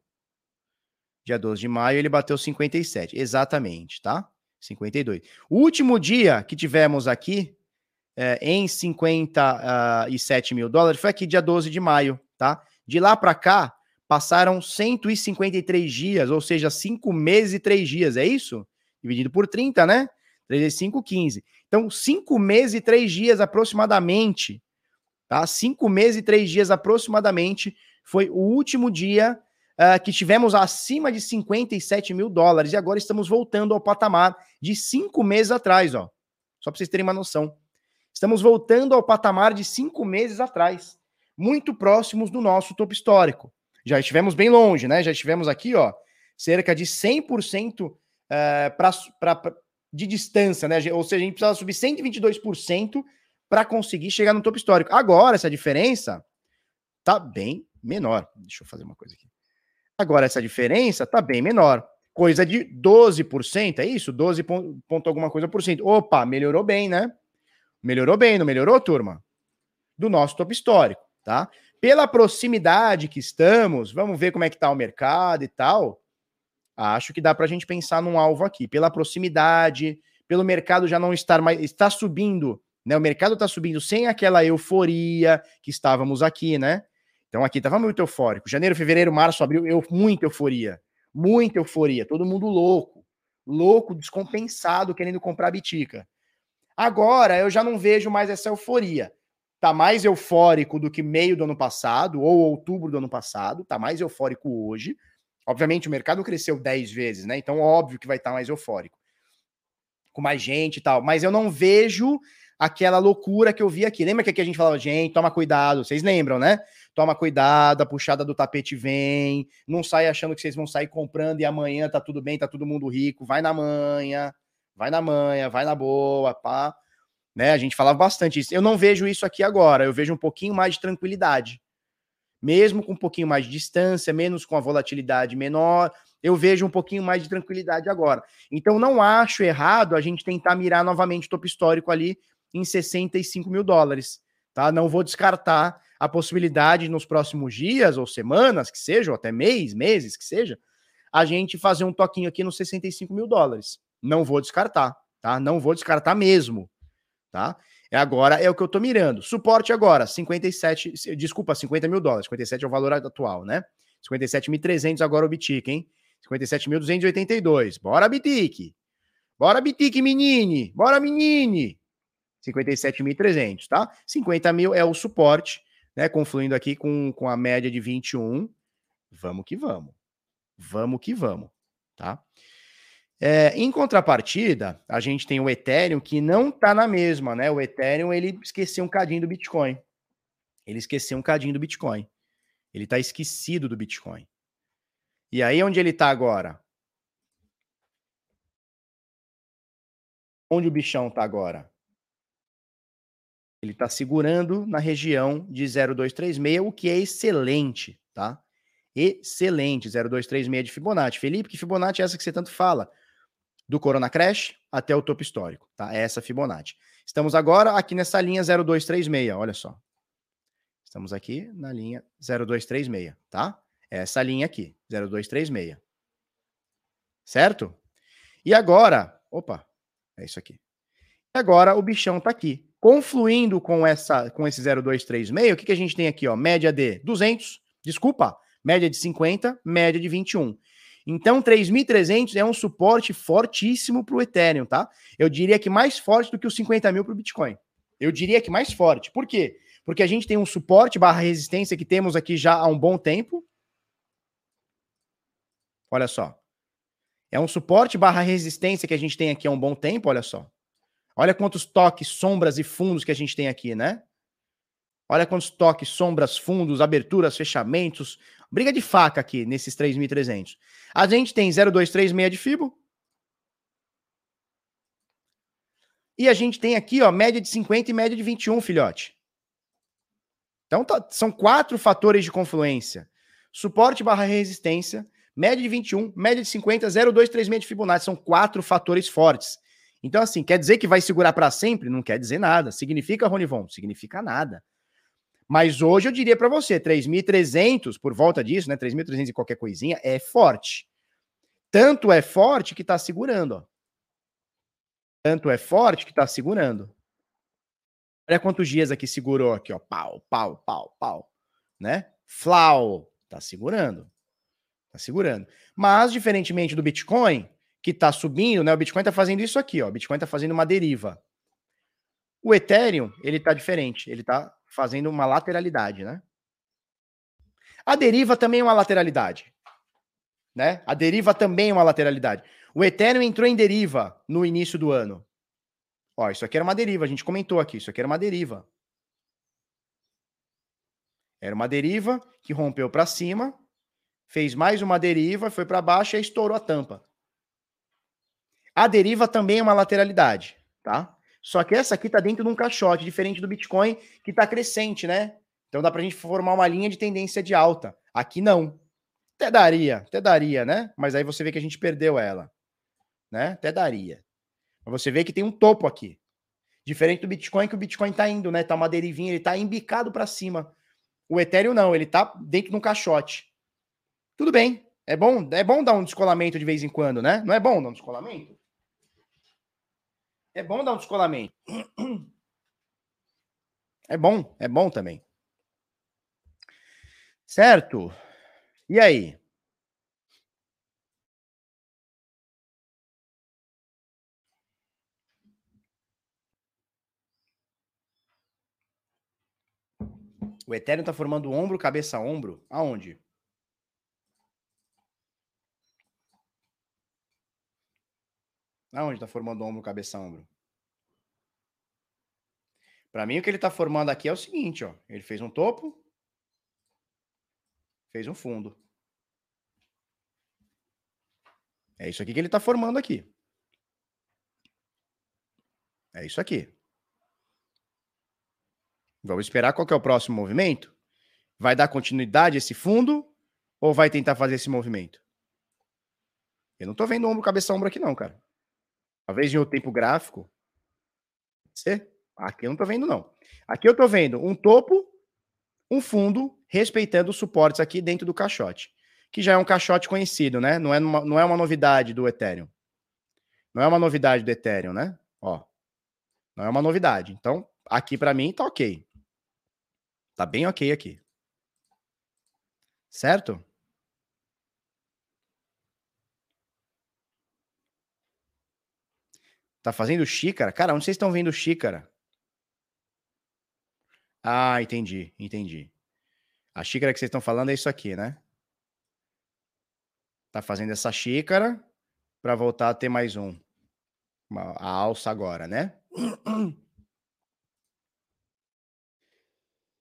Dia 12 de maio ele bateu 57, exatamente, tá? 52. O último dia que tivemos aqui é, em 57 mil dólares foi aqui dia 12 de maio, tá? De lá para cá, passaram 153 dias, ou seja, 5 meses e 3 dias, é isso? Dividido por 30, né? 3 vezes 5, 15. Então, 5 meses e 3 dias aproximadamente Tá? Cinco meses e três dias aproximadamente foi o último dia uh, que tivemos acima de 57 mil dólares e agora estamos voltando ao patamar de cinco meses atrás, ó. Só para vocês terem uma noção. Estamos voltando ao patamar de cinco meses atrás, muito próximos do nosso topo histórico. Já estivemos bem longe, né? Já estivemos aqui, ó, cerca de 100% uh, pra, pra, pra, de distância, né? Ou seja, a gente precisava subir 122% para conseguir chegar no topo histórico. Agora, essa diferença tá bem menor. Deixa eu fazer uma coisa aqui. Agora, essa diferença tá bem menor. Coisa de 12%, é isso? 12 ponto, ponto alguma coisa por cento. Opa, melhorou bem, né? Melhorou bem, não melhorou, turma? Do nosso topo histórico, tá? Pela proximidade que estamos, vamos ver como é que tá o mercado e tal. Acho que dá para a gente pensar num alvo aqui. Pela proximidade, pelo mercado já não estar mais. está subindo né? O mercado está subindo sem aquela euforia que estávamos aqui, né? Então aqui estava muito eufórico. Janeiro, fevereiro, março, abril, eu, muita euforia. Muita euforia. Todo mundo louco. Louco, descompensado, querendo comprar bitica. Agora eu já não vejo mais essa euforia. Tá mais eufórico do que meio do ano passado, ou outubro do ano passado. Tá mais eufórico hoje. Obviamente, o mercado cresceu 10 vezes, né? Então, óbvio que vai estar mais eufórico. Com mais gente e tal. Mas eu não vejo aquela loucura que eu vi aqui. Lembra que aqui a gente falava, gente, toma cuidado. Vocês lembram, né? Toma cuidado, a puxada do tapete vem. Não sai achando que vocês vão sair comprando e amanhã tá tudo bem, tá todo mundo rico. Vai na manha, vai na manha, vai na boa, pá. Né? A gente falava bastante isso. Eu não vejo isso aqui agora. Eu vejo um pouquinho mais de tranquilidade. Mesmo com um pouquinho mais de distância, menos com a volatilidade menor, eu vejo um pouquinho mais de tranquilidade agora. Então, não acho errado a gente tentar mirar novamente o topo histórico ali em 65 mil dólares. Tá? Não vou descartar a possibilidade nos próximos dias ou semanas, que seja, ou até mês, meses, que seja, a gente fazer um toquinho aqui nos 65 mil dólares. Não vou descartar, tá? Não vou descartar mesmo, tá? É agora é o que eu tô mirando. Suporte agora, 57, desculpa, 50 mil dólares. 57 é o valor atual, né? 57.300 agora o Bitic, hein? 57.282. Bora, Bitic! Bora, Bitic, menine! Bora, menine! 57.300, tá? 50 mil é o suporte, né? Confluindo aqui com, com a média de 21. Vamos que vamos. Vamos que vamos, tá? É, em contrapartida, a gente tem o Ethereum que não tá na mesma, né? O Ethereum ele esqueceu um cadinho do Bitcoin. Ele esqueceu um cadinho do Bitcoin. Ele tá esquecido do Bitcoin. E aí onde ele tá agora? Onde o bichão tá agora? Ele está segurando na região de 0236, o que é excelente, tá? Excelente, 0236 de Fibonacci. Felipe, que Fibonacci é essa que você tanto fala? Do Corona Crash até o topo histórico, tá? É essa Fibonacci. Estamos agora aqui nessa linha 0236, olha só. Estamos aqui na linha 0236, tá? É essa linha aqui, 0236. Certo? E agora, opa, é isso aqui. Agora o bichão tá aqui. Confluindo com essa com esse 0236, o que, que a gente tem aqui, ó? Média de 200, desculpa, média de 50, média de 21. Então, 3.300 é um suporte fortíssimo para o Ethereum, tá? Eu diria que mais forte do que os 50 mil para o Bitcoin. Eu diria que mais forte. Por quê? Porque a gente tem um suporte barra resistência que temos aqui já há um bom tempo. Olha só. É um suporte barra resistência que a gente tem aqui há um bom tempo, olha só. Olha quantos toques, sombras e fundos que a gente tem aqui, né? Olha quantos toques, sombras, fundos, aberturas, fechamentos. Briga de faca aqui nesses 3.300. A gente tem 0,236 de FIBO. E a gente tem aqui, ó, média de 50 e média de 21, filhote. Então, tá, são quatro fatores de confluência. Suporte barra resistência, média de 21, média de 50, 0,236 de Fibonacci. São quatro fatores fortes. Então, assim, quer dizer que vai segurar para sempre? Não quer dizer nada. Significa, Ronivon? Significa nada. Mas hoje eu diria para você, 3.300, por volta disso, né? 3.300 e qualquer coisinha, é forte. Tanto é forte que está segurando, ó. Tanto é forte que está segurando. Olha quantos dias aqui segurou aqui, ó. Pau, pau, pau, pau. Né? Flau. Tá segurando. Tá segurando. Mas, diferentemente do Bitcoin, que está subindo, né? O Bitcoin está fazendo isso aqui, ó. O Bitcoin está fazendo uma deriva. O Ethereum, ele está diferente. Ele está fazendo uma lateralidade, né? A deriva também é uma lateralidade, né? A deriva também é uma lateralidade. O Ethereum entrou em deriva no início do ano. Ó, isso aqui era uma deriva, a gente comentou aqui, isso aqui era uma deriva. Era uma deriva que rompeu para cima, fez mais uma deriva, foi para baixo e estourou a tampa. A deriva também é uma lateralidade, tá? Só que essa aqui está dentro de um caixote, diferente do Bitcoin, que está crescente, né? Então dá para a gente formar uma linha de tendência de alta. Aqui não. Até daria, até daria, né? Mas aí você vê que a gente perdeu ela, né? Até daria. Mas você vê que tem um topo aqui. Diferente do Bitcoin, que o Bitcoin está indo, né? Tá uma derivinha, ele está embicado para cima. O Ethereum não, ele está dentro de um caixote. Tudo bem. É bom, é bom dar um descolamento de vez em quando, né? Não é bom dar um descolamento? É bom dar um descolamento. É bom, é bom também. Certo? E aí? O Ethereum tá formando ombro, cabeça, ombro. Aonde? Aonde está formando ombro, cabeça, ombro? Para mim, o que ele está formando aqui é o seguinte, ó. Ele fez um topo, fez um fundo. É isso aqui que ele está formando aqui. É isso aqui. Vamos esperar qual é o próximo movimento? Vai dar continuidade a esse fundo ou vai tentar fazer esse movimento? Eu não estou vendo ombro, cabeça, ombro aqui não, cara. Talvez em outro tempo gráfico. Aqui eu não estou vendo não. Aqui eu estou vendo um topo, um fundo, respeitando os suportes aqui dentro do caixote. Que já é um caixote conhecido, né? Não é uma, não é uma novidade do Ethereum. Não é uma novidade do Ethereum, né? Ó. Não é uma novidade. Então, aqui para mim tá ok. Tá bem ok aqui. Certo? Tá fazendo xícara? Cara, onde vocês estão vendo xícara? Ah, entendi, entendi. A xícara que vocês estão falando é isso aqui, né? Tá fazendo essa xícara para voltar a ter mais um. A alça agora, né?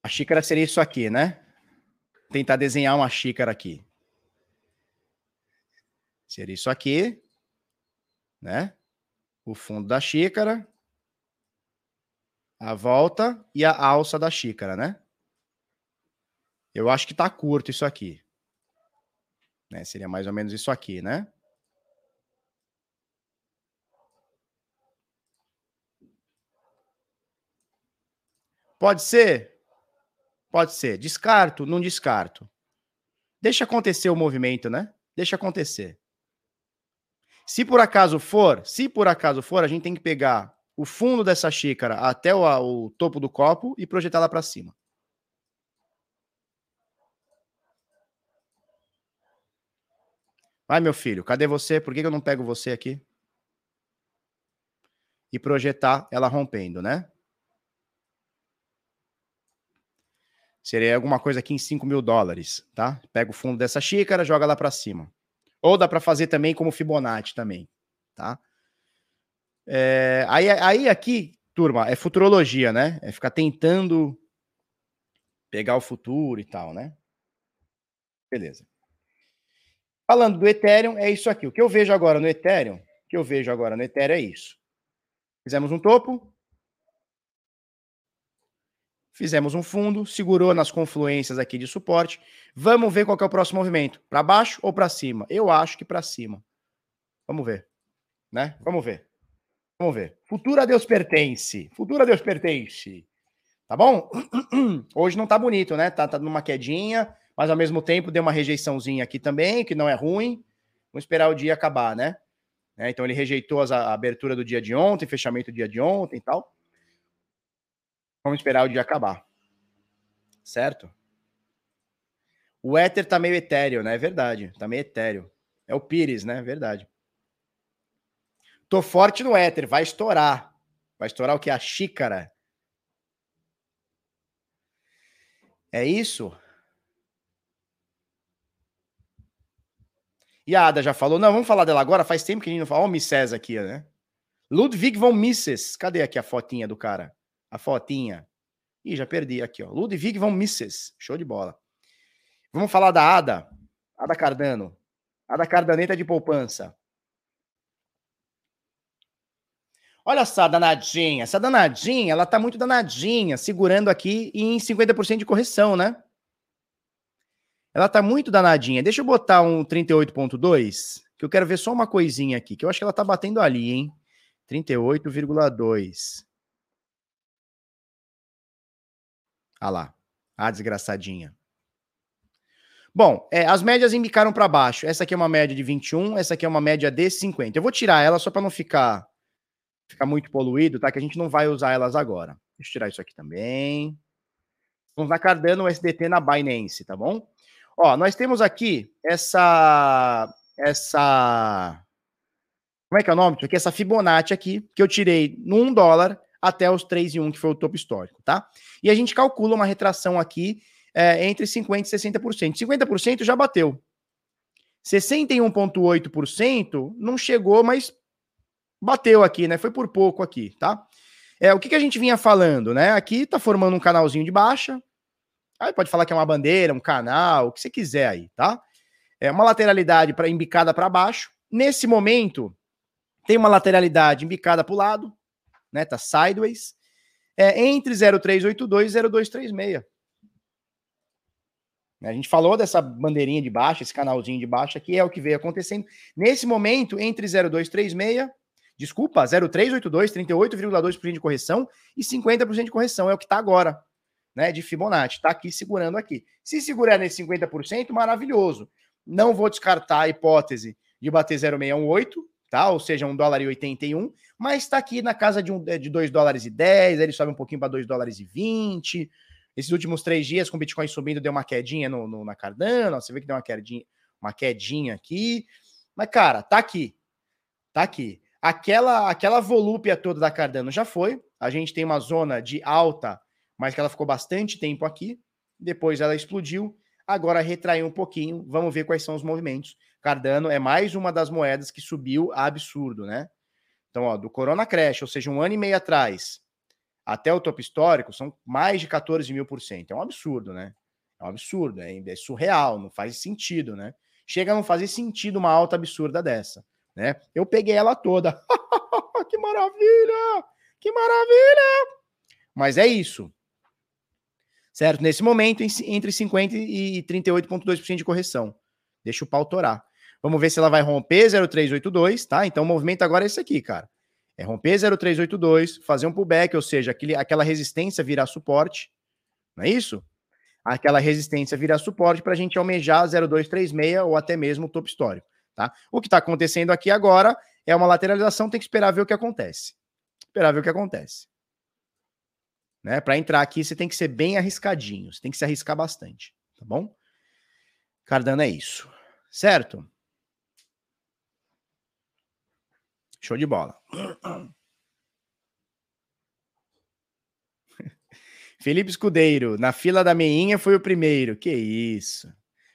A xícara seria isso aqui, né? Tentar desenhar uma xícara aqui. Seria isso aqui, né? O fundo da xícara, a volta e a alça da xícara, né? Eu acho que tá curto isso aqui. Né? Seria mais ou menos isso aqui, né? Pode ser? Pode ser. Descarto? Não descarto. Deixa acontecer o movimento, né? Deixa acontecer. Se por acaso for, se por acaso for, a gente tem que pegar o fundo dessa xícara até o, o topo do copo e projetar lá para cima. Vai, meu filho, cadê você? Por que eu não pego você aqui? E projetar ela rompendo, né? Seria alguma coisa aqui em 5 mil dólares, tá? Pega o fundo dessa xícara, joga lá para cima. Ou dá para fazer também como Fibonacci também, tá? É, aí, aí aqui, turma, é futurologia, né? É ficar tentando pegar o futuro e tal, né? Beleza. Falando do Ethereum, é isso aqui. O que eu vejo agora no Ethereum, o que eu vejo agora no Ethereum é isso. Fizemos um topo, Fizemos um fundo, segurou nas confluências aqui de suporte. Vamos ver qual é o próximo movimento. Para baixo ou para cima? Eu acho que para cima. Vamos ver. Né? Vamos ver. Vamos ver. Futuro a Deus pertence. Futuro a Deus pertence. Tá bom? Hoje não tá bonito, né? Tá, tá numa quedinha, mas ao mesmo tempo deu uma rejeiçãozinha aqui também, que não é ruim. Vamos esperar o dia acabar, né? É, então ele rejeitou a abertura do dia de ontem, fechamento do dia de ontem e tal. Vamos esperar o dia acabar. Certo? O Ether tá meio etéreo, né? É verdade. Tá meio etéreo. É o Pires, né? É verdade. Tô forte no Ether. Vai estourar. Vai estourar o que? A xícara. É isso? E a Ada já falou. Não, vamos falar dela agora. Faz tempo que a gente não fala. Olha o Mises aqui, né? Ludwig von Mises. Cadê aqui a fotinha do cara? A fotinha. Ih, já perdi aqui, ó. Ludwig von Mises. Show de bola. Vamos falar da Ada. Ada Cardano. Ada Cardaneta de poupança. Olha essa danadinha. Essa danadinha, ela tá muito danadinha, segurando aqui em 50% de correção, né? Ela tá muito danadinha. Deixa eu botar um 38.2, que eu quero ver só uma coisinha aqui, que eu acho que ela tá batendo ali, hein? 38,2. Ah lá, a desgraçadinha. Bom, é, as médias indicaram para baixo. Essa aqui é uma média de 21, essa aqui é uma média de 50. Eu vou tirar ela só para não ficar, ficar muito poluído, tá? Que a gente não vai usar elas agora. Deixa eu tirar isso aqui também. Vamos na Cardano SDT na Binance, tá bom? Ó, nós temos aqui essa essa como é que é o nome aqui? Essa Fibonacci aqui, que eu tirei no 1 dólar até os 3,1, que foi o topo histórico, tá? E a gente calcula uma retração aqui é, entre 50% e 60%. 50% já bateu. 61,8% não chegou, mas bateu aqui, né? Foi por pouco aqui, tá? É, o que, que a gente vinha falando, né? Aqui tá formando um canalzinho de baixa. Aí pode falar que é uma bandeira, um canal, o que você quiser aí, tá? É uma lateralidade para embicada para baixo. Nesse momento, tem uma lateralidade embicada para o lado, né? Tá sideways. É entre 0382 e 0236. A gente falou dessa bandeirinha de baixo, esse canalzinho de baixo aqui, é o que veio acontecendo. Nesse momento, entre 0236 Desculpa, 0,382, 38,2% de correção e 50% de correção. É o que está agora, né? De Fibonacci. Está aqui segurando aqui. Se segurar nesse 50%, maravilhoso. Não vou descartar a hipótese de bater 0,618, tá? Ou seja, 1 dólar e 81, mas está aqui na casa de, um, de 2 dólares e 10, ele sobe um pouquinho para 2 dólares e 20. Esses últimos três dias, com o Bitcoin subindo, deu uma quedinha no, no na Cardano. Você vê que deu uma quedinha, uma quedinha aqui. Mas, cara, tá aqui. Tá aqui. Aquela, aquela volúpia toda da Cardano já foi. A gente tem uma zona de alta, mas que ela ficou bastante tempo aqui. Depois ela explodiu. Agora retraiu um pouquinho. Vamos ver quais são os movimentos. Cardano é mais uma das moedas que subiu absurdo, né? Então, ó, do Corona Crash, ou seja, um ano e meio atrás, até o topo histórico, são mais de 14 mil por cento. É um absurdo, né? É um absurdo, é, é surreal, não faz sentido, né? Chega a não fazer sentido uma alta absurda dessa né? Eu peguei ela toda. que maravilha! Que maravilha! Mas é isso. Certo? Nesse momento, entre 50% e 38,2% de correção. Deixa o pau torar. Vamos ver se ela vai romper 0382, tá? Então o movimento agora é esse aqui, cara. É romper 0382, fazer um pullback, ou seja, aquele, aquela resistência virar suporte. Não é isso? Aquela resistência virar suporte para a gente almejar 0236 ou até mesmo o topo histórico. Tá? O que está acontecendo aqui agora é uma lateralização, tem que esperar ver o que acontece. Esperar ver o que acontece. Né? Para entrar aqui, você tem que ser bem arriscadinho, você tem que se arriscar bastante, tá bom? Cardano é isso, certo? Show de bola. Felipe Escudeiro, na fila da meinha foi o primeiro. Que isso.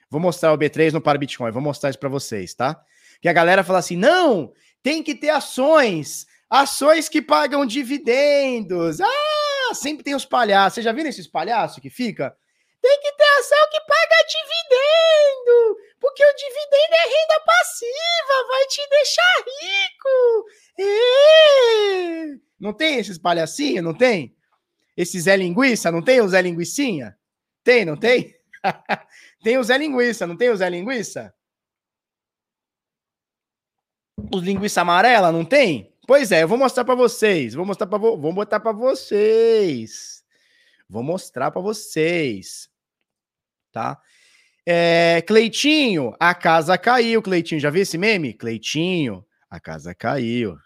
Vou mostrar o B3 no Para Bitcoin, vou mostrar isso para vocês, tá? Que a galera fala assim: não, tem que ter ações, ações que pagam dividendos. Ah, sempre tem os palhaços. Vocês já viram esses palhaços que fica? Tem que ter ação que paga dividendo, porque o dividendo é renda passiva, vai te deixar rico. E... Não tem esses palhacinhos, não tem? Esse Zé Linguiça, não tem o Zé Linguicinha? Tem, não tem? Tem o Zé Linguiça, não tem o Zé Linguiça? Os linguiça amarela, não tem? Pois é, eu vou mostrar para vocês. Vou mostrar para vo... vou botar para vocês. Vou mostrar para vocês. Tá? É, Cleitinho, a casa caiu, Cleitinho. Já viu esse meme? Cleitinho, a casa caiu.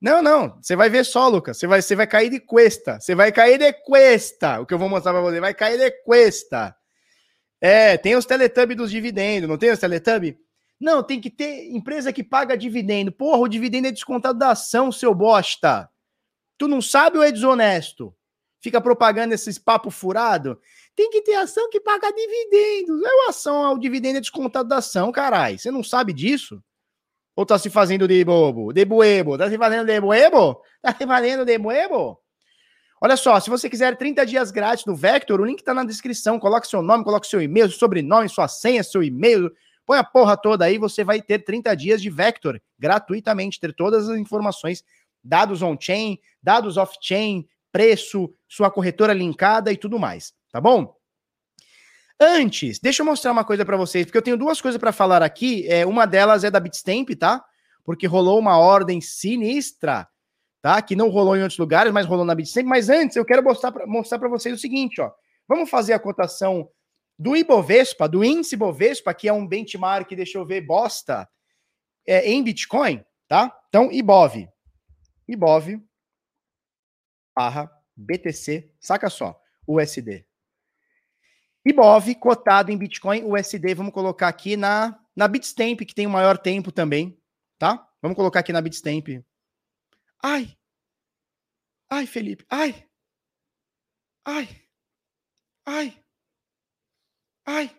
Não, não, você vai ver só, Lucas. Você vai, você vai cair de cuesta. Você vai cair de cuesta. O que eu vou mostrar para você, vai cair de cuesta. É, tem os Teletubbies dos dividendos, não tem os Teletubbies? Não, tem que ter empresa que paga dividendo. Porra, o dividendo é descontado da ação, seu bosta. Tu não sabe ou é desonesto? Fica propagando esses papo furado? Tem que ter ação que paga dividendos. É a ação, o dividendo é descontado da ação, caralho. Você não sabe disso? Ou tá se fazendo de bobo? De buebo? Tá se fazendo de buebo? Tá se fazendo de buebo? Olha só, se você quiser 30 dias grátis do Vector, o link está na descrição. Coloque seu nome, coloque seu e-mail, sobrenome, sua senha, seu e-mail. Põe a porra toda aí, você vai ter 30 dias de Vector gratuitamente, ter todas as informações, dados on-chain, dados off-chain, preço, sua corretora linkada e tudo mais, tá bom? Antes, deixa eu mostrar uma coisa para vocês, porque eu tenho duas coisas para falar aqui. É, uma delas é da Bitstamp, tá? Porque rolou uma ordem sinistra tá? Que não rolou em outros lugares, mas rolou na Bitstamp. Mas antes, eu quero mostrar para mostrar vocês o seguinte, ó. Vamos fazer a cotação do Ibovespa, do índice Ibovespa, que é um benchmark, deixa eu ver, bosta, é, em Bitcoin, tá? Então, Ibov. Ibov barra BTC, saca só, USD. Ibov cotado em Bitcoin USD, vamos colocar aqui na, na Bitstamp, que tem o maior tempo também, tá? Vamos colocar aqui na Bitstamp Ai! Ai, Felipe! Ai! Ai! Ai! Ai!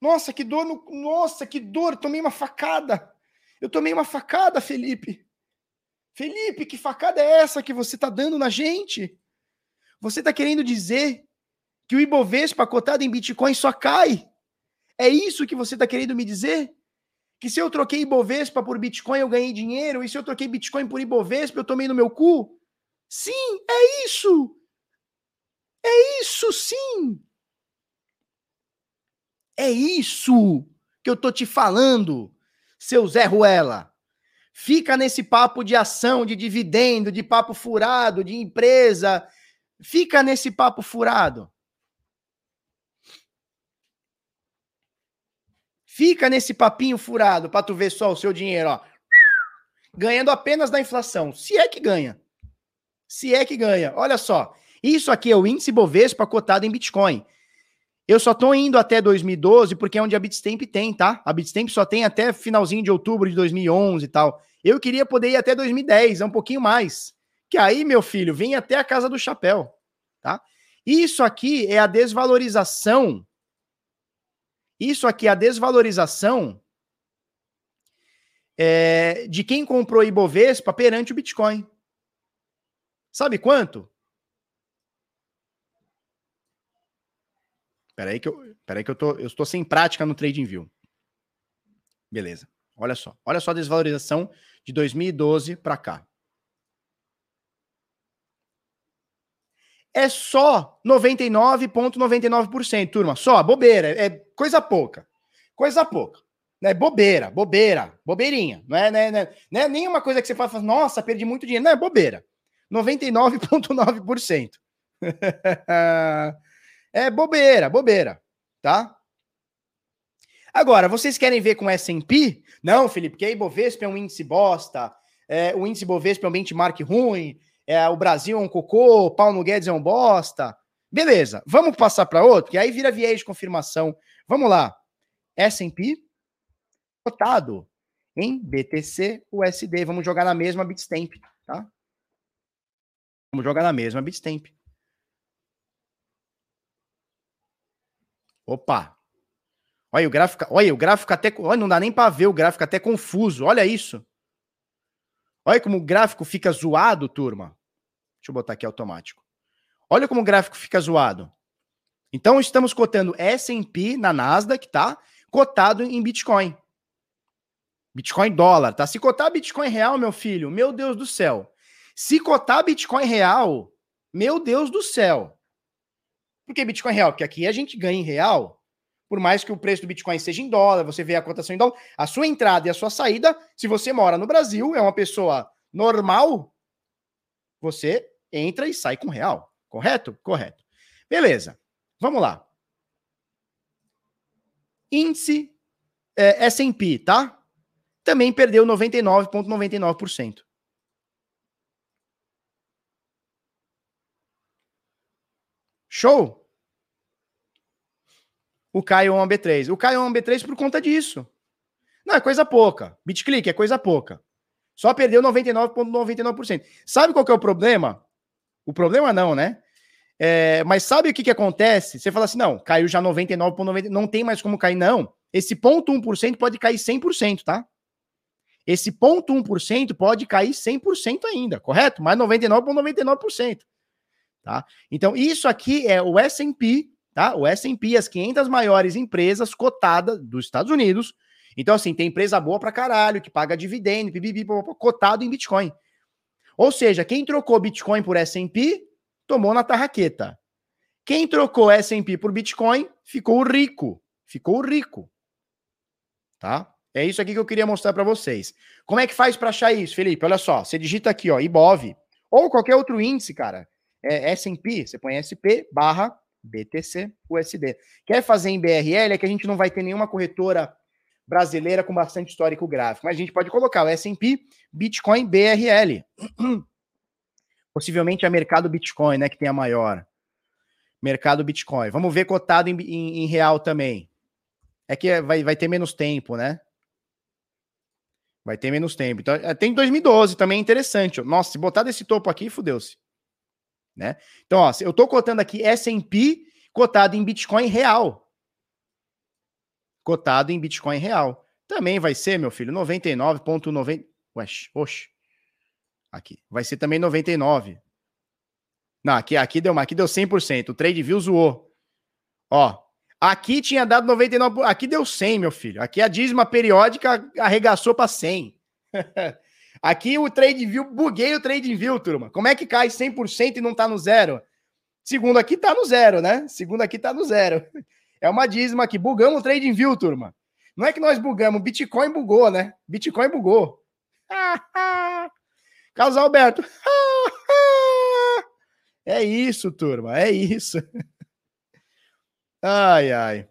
Nossa, que dor no... Nossa, que dor! Tomei uma facada! Eu tomei uma facada, Felipe! Felipe, que facada é essa que você tá dando na gente? Você tá querendo dizer que o Ibovespa cotado em Bitcoin só cai? É isso que você tá querendo me dizer? Que se eu troquei Ibovespa por Bitcoin eu ganhei dinheiro, e se eu troquei Bitcoin por Ibovespa eu tomei no meu cu? Sim, é isso! É isso sim! É isso que eu tô te falando, seu Zé Ruela. Fica nesse papo de ação, de dividendo, de papo furado, de empresa. Fica nesse papo furado. Fica nesse papinho furado para tu ver só o seu dinheiro, ó. Ganhando apenas da inflação. Se é que ganha. Se é que ganha. Olha só. Isso aqui é o índice Bovespa cotado em Bitcoin. Eu só tô indo até 2012 porque é onde a Bitstamp tem, tá? A Bitstamp só tem até finalzinho de outubro de 2011 e tal. Eu queria poder ir até 2010, é um pouquinho mais. Que aí, meu filho, vem até a casa do chapéu, tá? Isso aqui é a desvalorização. Isso aqui é a desvalorização é, de quem comprou Ibovespa perante o Bitcoin. Sabe quanto? Peraí que eu, peraí que eu tô, eu estou sem prática no Trading View. Beleza. Olha só. Olha só a desvalorização de 2012 para cá. É só 99,99%, ,99%, turma. Só, bobeira. É coisa pouca. Coisa pouca. É bobeira, bobeira, bobeirinha. Não é, não é, não é, nenhuma coisa que você fala, nossa, perdi muito dinheiro. Não, é bobeira. 99,9%. É bobeira, bobeira, tá? Agora, vocês querem ver com S&P? Não, Felipe, porque aí Bovespa é um índice bosta, é, o índice Bovespa é um benchmark ruim, é, o Brasil é um cocô, Paulo Guedes é um bosta. Beleza, vamos passar para outro, que aí vira viés de confirmação. Vamos lá. S&P cotado em BTC USD. Vamos jogar na mesma Bitstamp, tá? Vamos jogar na mesma Bitstamp. Opa! Olha o gráfico, olha o gráfico até, olha, não dá nem para ver o gráfico até confuso. Olha isso. Olha como o gráfico fica zoado, turma. Deixa eu botar aqui automático. Olha como o gráfico fica zoado. Então estamos cotando S&P na Nasdaq, tá? Cotado em Bitcoin. Bitcoin dólar, tá? Se cotar Bitcoin real, meu filho, meu Deus do céu. Se cotar Bitcoin real, meu Deus do céu. Por que Bitcoin real? Porque aqui a gente ganha em real, por mais que o preço do Bitcoin seja em dólar, você vê a cotação em dólar, a sua entrada e a sua saída, se você mora no Brasil, é uma pessoa normal, você entra e sai com real. Correto? Correto. Beleza. Vamos lá. Índice é, S&P, tá? Também perdeu 99,99%. ,99%. Show? O Caio 1 B3. O Caio 1 B3 por conta disso. Não, é coisa pouca. BitClick é coisa pouca. Só perdeu 99,99%. ,99%. Sabe qual que é o problema? O problema não, né? É, mas sabe o que, que acontece? Você fala assim, não, caiu já 99,90%, não tem mais como cair, não. Esse ponto 1% pode cair 100%, tá? Esse ponto 1% pode cair 100% ainda, correto? Mas 99,99%. ,99%. Tá? Então, isso aqui é o S&P, tá? O S&P, as 500 maiores empresas cotadas dos Estados Unidos. Então, assim, tem empresa boa pra caralho, que paga dividendo, bibibi, cotado em Bitcoin. Ou seja, quem trocou Bitcoin por S&P, tomou na tarraqueta. Quem trocou S&P por Bitcoin, ficou rico. Ficou rico. Tá? É isso aqui que eu queria mostrar para vocês. Como é que faz para achar isso, Felipe? Olha só, você digita aqui, ó, IBOV, ou qualquer outro índice, cara é, S&P, você põe SP barra BTC USD. Quer fazer em BRL é que a gente não vai ter nenhuma corretora brasileira com bastante histórico gráfico, mas a gente pode colocar o S&P Bitcoin BRL. Possivelmente é mercado Bitcoin, né, que tem a maior. Mercado Bitcoin. Vamos ver cotado em, em, em real também. É que vai, vai ter menos tempo, né? Vai ter menos tempo. Então, é, tem 2012 também é interessante. Nossa, se botar desse topo aqui, fudeu-se né? Então, ó, eu estou cotando aqui S&P cotado em Bitcoin real. Cotado em Bitcoin real. Também vai ser, meu filho, 99.90. Ué, oxe. Aqui. Vai ser também 99. Não, aqui, aqui deu, aqui deu 100%. O trade view zoou. Ó, aqui tinha dado 99, aqui deu 100, meu filho. Aqui a dízima periódica arregaçou para 100. aqui o trade view, buguei o trade view, turma. Como é que cai 100% e não tá no zero? Segundo aqui tá no zero, né? Segundo aqui tá no zero. É uma dízima aqui. Bugamos o trading view, turma. Não é que nós bugamos, Bitcoin bugou, né? Bitcoin bugou. Carlos Alberto. É isso, turma, é isso. Ai, ai.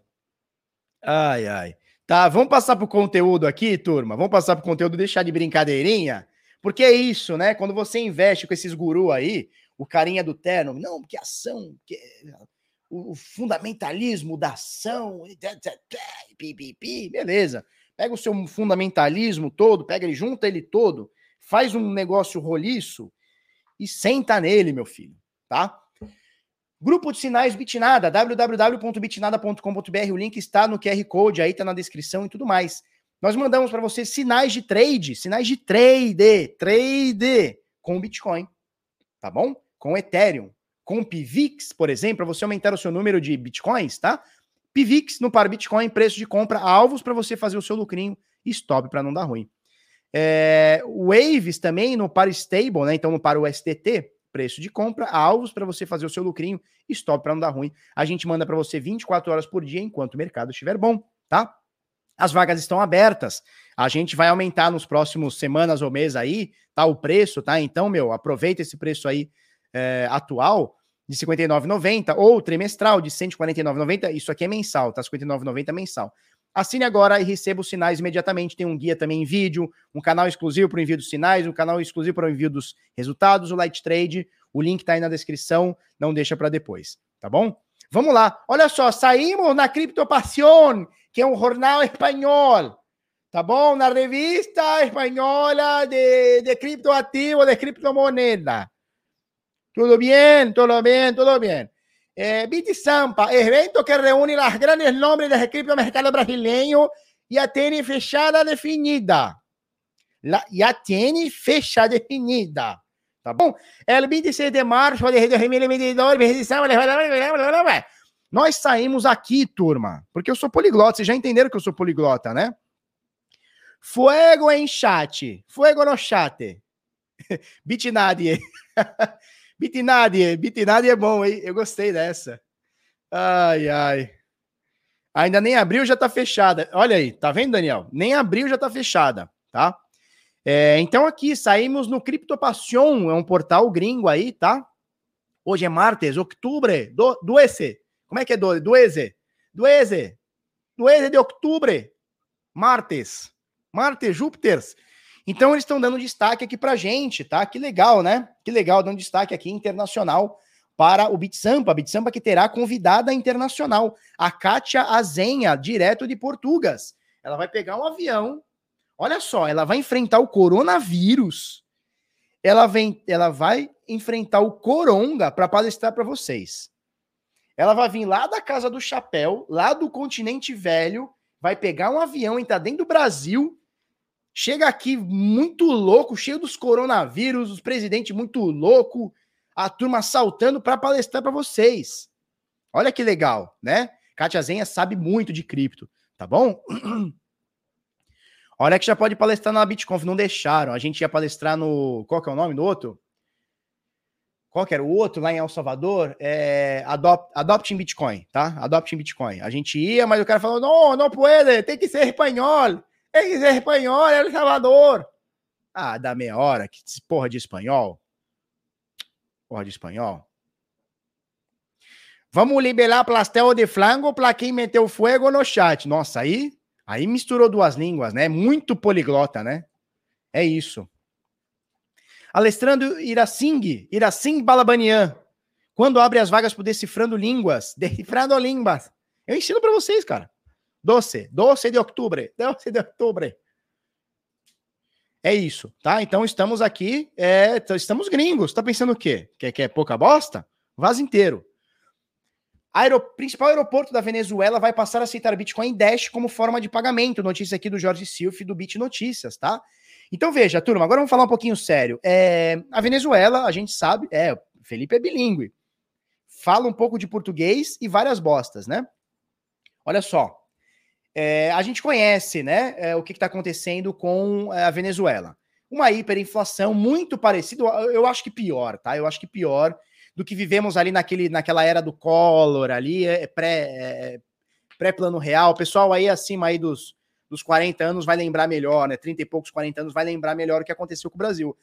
Ai, ai. Tá, vamos passar pro conteúdo aqui, turma. Vamos passar pro conteúdo, deixar de brincadeirinha. Porque é isso, né? Quando você investe com esses gurus aí, o carinha do terno, não, que ação, que o fundamentalismo da ação, beleza. Pega o seu fundamentalismo todo, pega ele, junta ele todo, faz um negócio roliço e senta nele, meu filho, tá? Grupo de sinais Bitnada, www.bitnada.com.br, o link está no QR Code, aí tá na descrição e tudo mais. Nós mandamos para você sinais de trade, sinais de trade, trade com Bitcoin, tá bom? Com Ethereum, com Pivix, por exemplo, para você aumentar o seu número de bitcoins, tá? Pivix no par Bitcoin, preço de compra, alvos para você fazer o seu lucrinho e stop para não dar ruim. É, Waves também no par stable, né? Então no par USDT, preço de compra, alvos para você fazer o seu lucrinho stop para não dar ruim. A gente manda para você 24 horas por dia enquanto o mercado estiver bom, tá? As vagas estão abertas. A gente vai aumentar nos próximos semanas ou mês aí, tá? O preço, tá? Então, meu, aproveita esse preço aí é, atual de R$ 59,90 ou trimestral de R$ 149,90. Isso aqui é mensal, tá? R$ 59,90 mensal. Assine agora e receba os sinais imediatamente. Tem um guia também em vídeo, um canal exclusivo para o envio dos sinais, um canal exclusivo para o envio dos resultados, o Light Trade. O link está aí na descrição, não deixa para depois, tá bom? Vamos lá. Olha só, saímos na Criptopassion, que é um jornal espanhol, tá bom? Na revista espanhola de, de criptoativo, de criptomoeda. Todo bien, todo bien, todo bien. Eh, Viti Sampa, evento que reúne los grandes nombres del criptomercado brasileño, ya tiene fechada definida. La, tiene fecha definida. Tá bom? El 26 de março de 2022, nós saímos aqui, turma, porque eu sou poliglota, vocês já entenderam que eu sou poliglota, né? Fuego em chat, fuego no chat. Bitnadie. Bitnadi, Bitnadi é bom, hein? Eu gostei dessa. Ai, ai. Ainda nem abriu, já tá fechada. Olha aí, tá vendo, Daniel? Nem abriu, já tá fechada, tá? É, então aqui, saímos no Criptopassion, é um portal gringo aí, tá? Hoje é martes, outubro, do, esse. Como é que é do, esse? Do esse de outubro. Martes. Martes, Júpiter. Então eles estão dando destaque aqui para gente, tá? Que legal, né? Que legal, dando destaque aqui internacional para o Bitsampa. Bitsampa que terá convidada internacional, a Kátia Azenha, direto de Portugas. Ela vai pegar um avião. Olha só, ela vai enfrentar o coronavírus. Ela, vem, ela vai enfrentar o Coronga para palestrar para vocês. Ela vai vir lá da Casa do Chapéu, lá do continente velho, vai pegar um avião, entrar dentro do Brasil Chega aqui muito louco, cheio dos coronavírus, os presidentes muito louco, a turma saltando para palestrar para vocês. Olha que legal, né? Kátia Zenha sabe muito de cripto, tá bom? Olha que já pode palestrar na BitConf, não deixaram. A gente ia palestrar no. Qual que é o nome do outro? Qual que era o outro lá em El Salvador? É, Adopt, Adopting Bitcoin, tá? Adopting Bitcoin. A gente ia, mas o cara falou: não, não pode, tem que ser espanhol. Eles é espanhol, é El Salvador. Ah, dá meia hora, que porra de espanhol. Porra de espanhol. Vamos liberar pastel de flango para quem meteu fogo no chat. Nossa, aí, aí misturou duas línguas, né? Muito poliglota, né? É isso. Alessandro Iracing, Iracing Balabanian. Quando abre as vagas por Decifrando Línguas, Decifrando Línguas. Eu ensino para vocês, cara. 12, 12 de outubro, 12 de outubro. É isso, tá? Então estamos aqui, é, estamos gringos. Tá pensando o quê? Quer que é pouca bosta? Vaza inteiro. Aero, principal aeroporto da Venezuela vai passar a aceitar Bitcoin Dash como forma de pagamento. Notícia aqui do Jorge Silf do Bit Notícias, tá? Então veja, turma, agora vamos falar um pouquinho sério. É, a Venezuela, a gente sabe, é, Felipe é bilíngue. Fala um pouco de português e várias bostas, né? Olha só. É, a gente conhece, né, é, o que está acontecendo com é, a Venezuela. Uma hiperinflação muito parecida, eu acho que pior, tá? Eu acho que pior do que vivemos ali naquele, naquela era do Collor, ali, é, pré, é, pré-plano real. O pessoal aí acima aí dos, dos 40 anos vai lembrar melhor, né? 30 e poucos, 40 anos vai lembrar melhor o que aconteceu com o Brasil.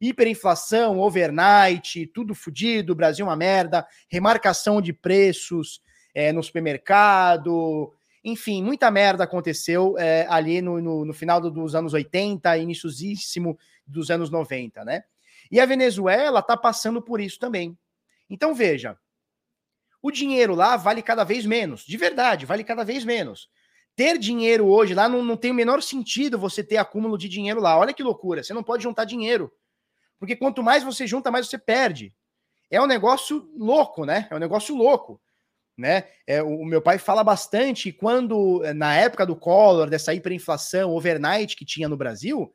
Hiperinflação, overnight, tudo fodido, Brasil uma merda, remarcação de preços é, no supermercado, enfim, muita merda aconteceu é, ali no, no, no, final dos anos 80, iníciosíssimo dos anos 90, né? E a Venezuela tá passando por isso também. Então veja, o dinheiro lá vale cada vez menos, de verdade, vale cada vez menos ter dinheiro hoje lá não, não tem o menor sentido você ter acúmulo de dinheiro lá. Olha que loucura, você não pode juntar dinheiro. Porque quanto mais você junta, mais você perde. É um negócio louco, né? É um negócio louco. Né? É, o meu pai fala bastante quando, na época do Collor, dessa hiperinflação overnight que tinha no Brasil,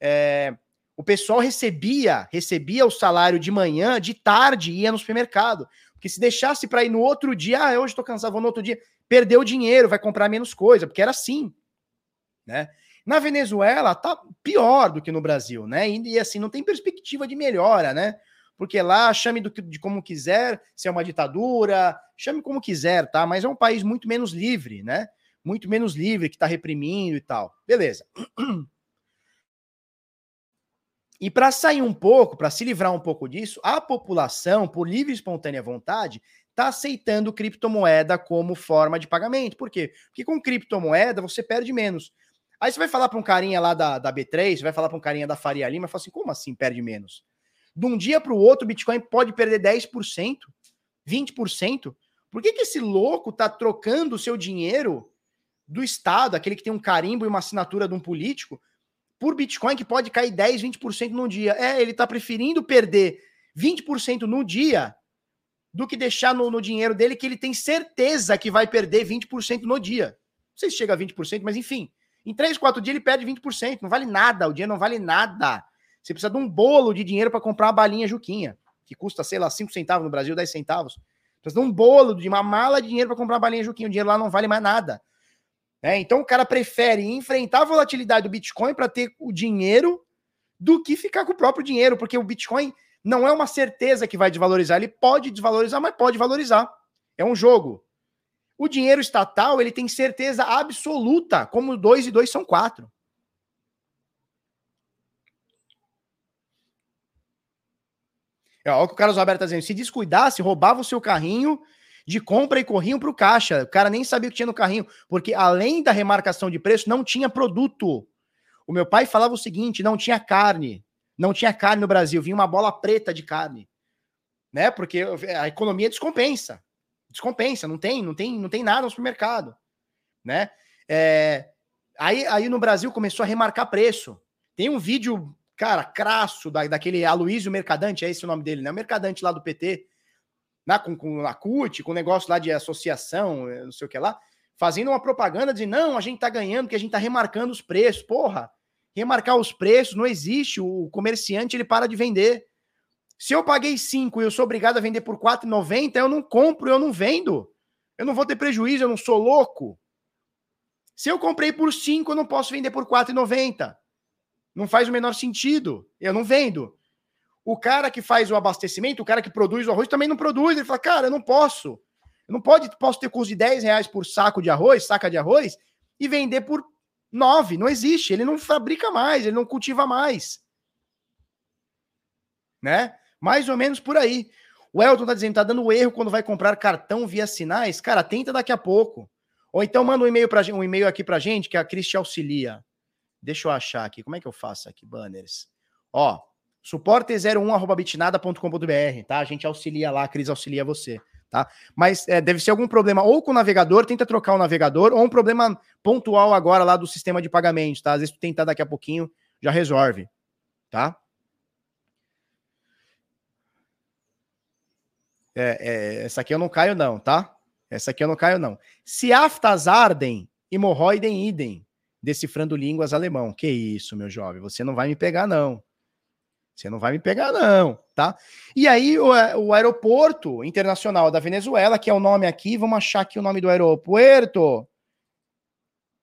é, o pessoal recebia recebia o salário de manhã, de tarde ia no supermercado. Porque se deixasse para ir no outro dia, ah, hoje estou cansado, vou no outro dia perdeu dinheiro, vai comprar menos coisa, porque era assim, né? Na Venezuela tá pior do que no Brasil, né? E, e assim não tem perspectiva de melhora, né? Porque lá chame do, de como quiser, se é uma ditadura, chame como quiser, tá? Mas é um país muito menos livre, né? Muito menos livre, que tá reprimindo e tal. Beleza. E para sair um pouco, para se livrar um pouco disso, a população, por livre e espontânea vontade, está aceitando criptomoeda como forma de pagamento. Por quê? Porque com criptomoeda você perde menos. Aí você vai falar para um carinha lá da, da B3, você vai falar para um carinha da Faria Lima, fala assim: como assim perde menos? De um dia para o outro, o Bitcoin pode perder 10%, 20%. Por que, que esse louco está trocando o seu dinheiro do Estado, aquele que tem um carimbo e uma assinatura de um político, por Bitcoin que pode cair 10, 20% num dia? É, ele está preferindo perder 20% no dia do que deixar no, no, dinheiro dele que ele tem certeza que vai perder 20% no dia. Não sei se chega a 20%, mas enfim. Em 3, 4 dias ele perde 20%. Não vale nada. O dinheiro não vale nada. Você precisa de um bolo de dinheiro para comprar uma balinha Juquinha, que custa, sei lá, 5 centavos no Brasil, 10 centavos. Precisa de um bolo, de uma mala de dinheiro para comprar uma balinha Juquinha. O dinheiro lá não vale mais nada. É, então o cara prefere enfrentar a volatilidade do Bitcoin para ter o dinheiro do que ficar com o próprio dinheiro, porque o Bitcoin não é uma certeza que vai desvalorizar. Ele pode desvalorizar, mas pode valorizar. É um jogo. O dinheiro estatal, ele tem certeza absoluta, como dois e dois são quatro. É, olha o que o Carlos Roberto está dizendo. Se descuidasse, roubava o seu carrinho de compra e corrinho para o caixa. O cara nem sabia o que tinha no carrinho, porque além da remarcação de preço, não tinha produto. O meu pai falava o seguinte: não tinha carne. Não tinha carne no Brasil, vinha uma bola preta de carne, né? Porque a economia descompensa, descompensa, não tem, não tem, não tem nada no supermercado, né? É, aí, aí no Brasil começou a remarcar preço. Tem um vídeo, cara, crasso da, daquele Aloysio Mercadante, é esse o nome dele, né? O Mercadante lá do PT, na, com, com a CUT, com o negócio lá de associação, não sei o que lá, fazendo uma propaganda de não, a gente tá ganhando, porque a gente tá remarcando os preços. Porra, remarcar os preços, não existe. O comerciante ele para de vender. Se eu paguei 5 e eu sou obrigado a vender por 4,90, eu não compro, eu não vendo. Eu não vou ter prejuízo, eu não sou louco. Se eu comprei por 5, eu não posso vender por 4,90. Não faz o menor sentido. Eu não vendo. O cara que faz o abastecimento, o cara que produz o arroz, também não produz. Ele fala, cara, eu não posso. Eu não pode, posso ter custo de 10 reais por saco de arroz, saca de arroz, e vender por Nove, não existe. Ele não fabrica mais, ele não cultiva mais. Né? Mais ou menos por aí. O Elton tá dizendo, tá dando erro quando vai comprar cartão via sinais. Cara, tenta daqui a pouco. Ou então manda um e-mail para um e-mail aqui pra gente que a Cris te auxilia. Deixa eu achar aqui. Como é que eu faço aqui, banners? Ó, suporte01@bitnada.com.br, tá? A gente auxilia lá, a Cris auxilia você tá? Mas é, deve ser algum problema ou com o navegador, tenta trocar o navegador, ou um problema pontual agora lá do sistema de pagamentos, tá? Às vezes tu tentar daqui a pouquinho, já resolve, tá? É, é, essa aqui eu não caio não, tá? Essa aqui eu não caio não. Se aftas ardem, hemorroidem idem. Decifrando línguas alemão. Que isso, meu jovem, você não vai me pegar, não. Você não vai me pegar, não, tá? E aí, o, o aeroporto internacional da Venezuela, que é o nome aqui, vamos achar aqui o nome do aeroporto.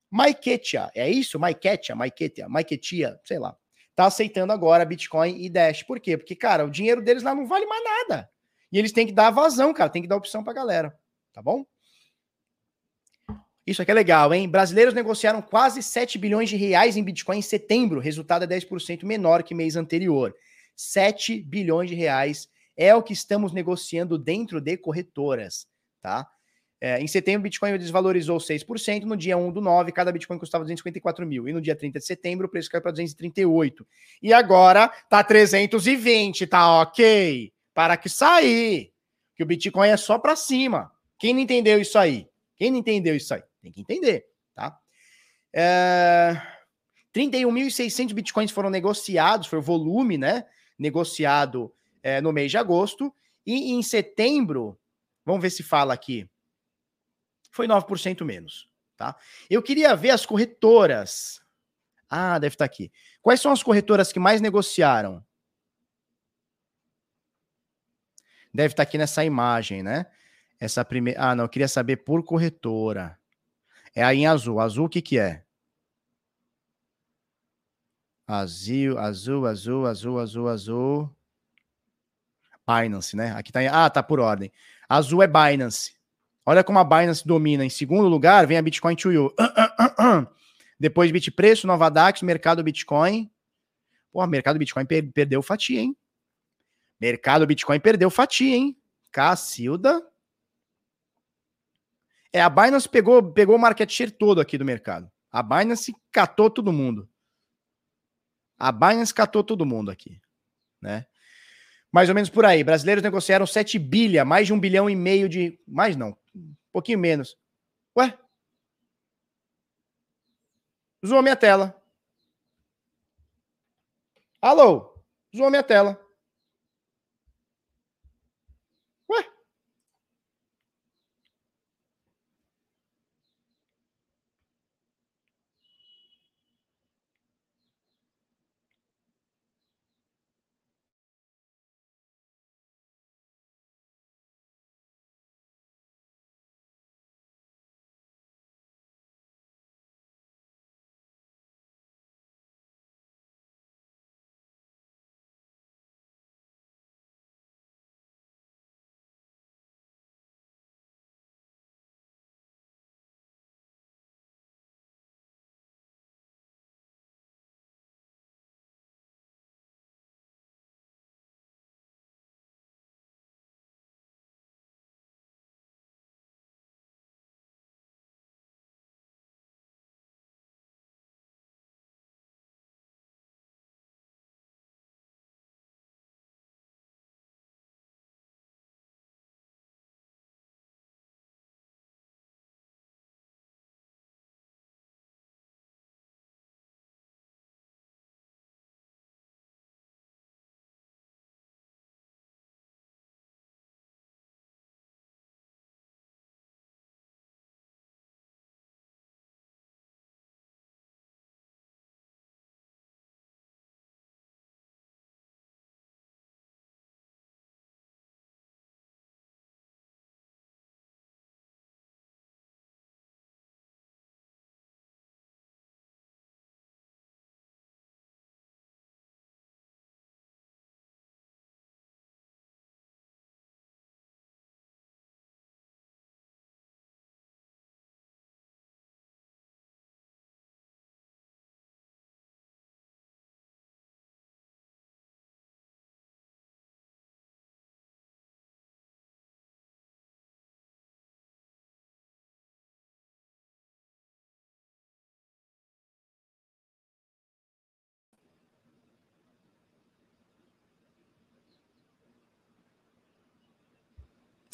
Maiquetia, é isso? Maiquetia, Maiquetia, Maiquetia, sei lá. Tá aceitando agora Bitcoin e Dash. Por quê? Porque, cara, o dinheiro deles lá não vale mais nada. E eles têm que dar vazão, cara, tem que dar opção pra galera, tá bom? Isso aqui é legal, hein? Brasileiros negociaram quase 7 bilhões de reais em Bitcoin em setembro, resultado é 10% menor que mês anterior. 7 bilhões de reais é o que estamos negociando dentro de corretoras, tá? É, em setembro, o Bitcoin desvalorizou 6%, no dia 1 do 9, cada Bitcoin custava 254 mil, e no dia 30 de setembro, o preço caiu para 238. E agora tá 320, tá ok? Para que sair, que o Bitcoin é só para cima. Quem não entendeu isso aí? Quem não entendeu isso aí? Tem que entender, tá? É... 31.600 bitcoins foram negociados, foi o volume, né? Negociado é, no mês de agosto. E em setembro, vamos ver se fala aqui, foi 9% menos, tá? Eu queria ver as corretoras. Ah, deve estar aqui. Quais são as corretoras que mais negociaram? Deve estar aqui nessa imagem, né? Essa primeira. Ah, não, eu queria saber por corretora. É aí em azul. Azul o que que é? Azul, azul, azul, azul, azul, azul. Binance, né? Aqui tá em... Ah, tá por ordem. Azul é Binance. Olha como a Binance domina. Em segundo lugar, vem a Bitcoin to You. Depois Bitpreço, Nova Dax, Mercado Bitcoin. Pô, Mercado Bitcoin per perdeu fatia, hein? Mercado Bitcoin perdeu fatia, hein? Cacilda. É, a Binance pegou, pegou o market share todo aqui do mercado. A Binance catou todo mundo. A Binance catou todo mundo aqui, né? Mais ou menos por aí. Brasileiros negociaram 7 bilha, mais de um bilhão e meio de. Mais não, um pouquinho menos. Ué? Zoou minha tela. Alô? Zoou minha tela.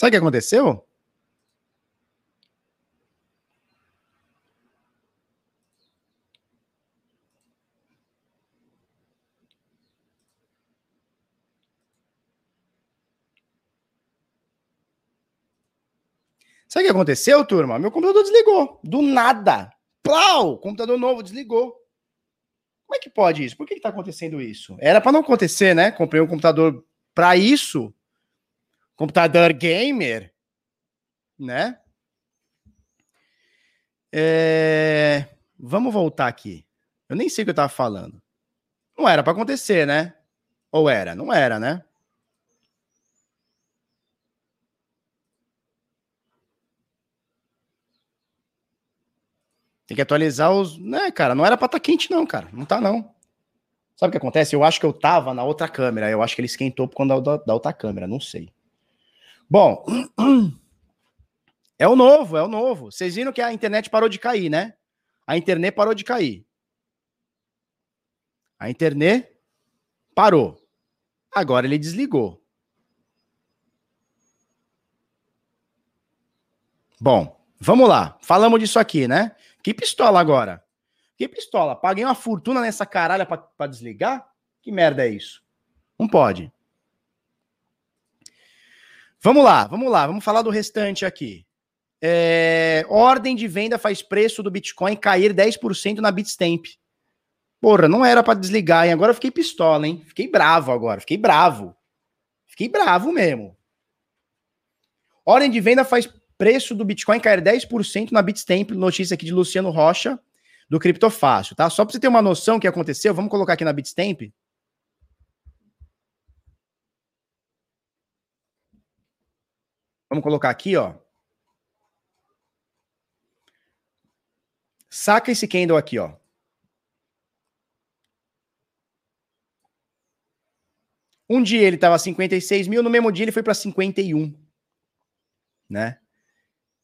Sabe o que aconteceu? Sabe o que aconteceu, turma? Meu computador desligou. Do nada. plau, computador novo, desligou. Como é que pode isso? Por que está acontecendo isso? Era para não acontecer, né? Comprei um computador para isso. Computador gamer, né? É... Vamos voltar aqui. Eu nem sei o que eu tava falando. Não era para acontecer, né? Ou era? Não era, né? Tem que atualizar os. Né, cara? Não era pra estar tá quente, não, cara. Não tá, não. Sabe o que acontece? Eu acho que eu tava na outra câmera. Eu acho que ele esquentou por conta da, da outra câmera. Não sei. Bom. É o novo, é o novo. Vocês viram que a internet parou de cair, né? A internet parou de cair. A internet parou. Agora ele desligou. Bom, vamos lá. Falamos disso aqui, né? Que pistola agora? Que pistola? Paguei uma fortuna nessa caralha para desligar? Que merda é isso? Não pode. Vamos lá, vamos lá, vamos falar do restante aqui. É, ordem de venda faz preço do Bitcoin cair 10% na Bitstamp. Porra, não era para desligar, hein? Agora eu fiquei pistola, hein? Fiquei bravo agora, fiquei bravo. Fiquei bravo mesmo. Ordem de venda faz preço do Bitcoin cair 10% na Bitstamp, notícia aqui de Luciano Rocha, do Criptofácil, tá? Só para você ter uma noção do que aconteceu, vamos colocar aqui na Bitstamp. Vamos colocar aqui, ó. Saca esse candle aqui, ó. Um dia ele estava 56 mil, no mesmo dia ele foi para 51, né?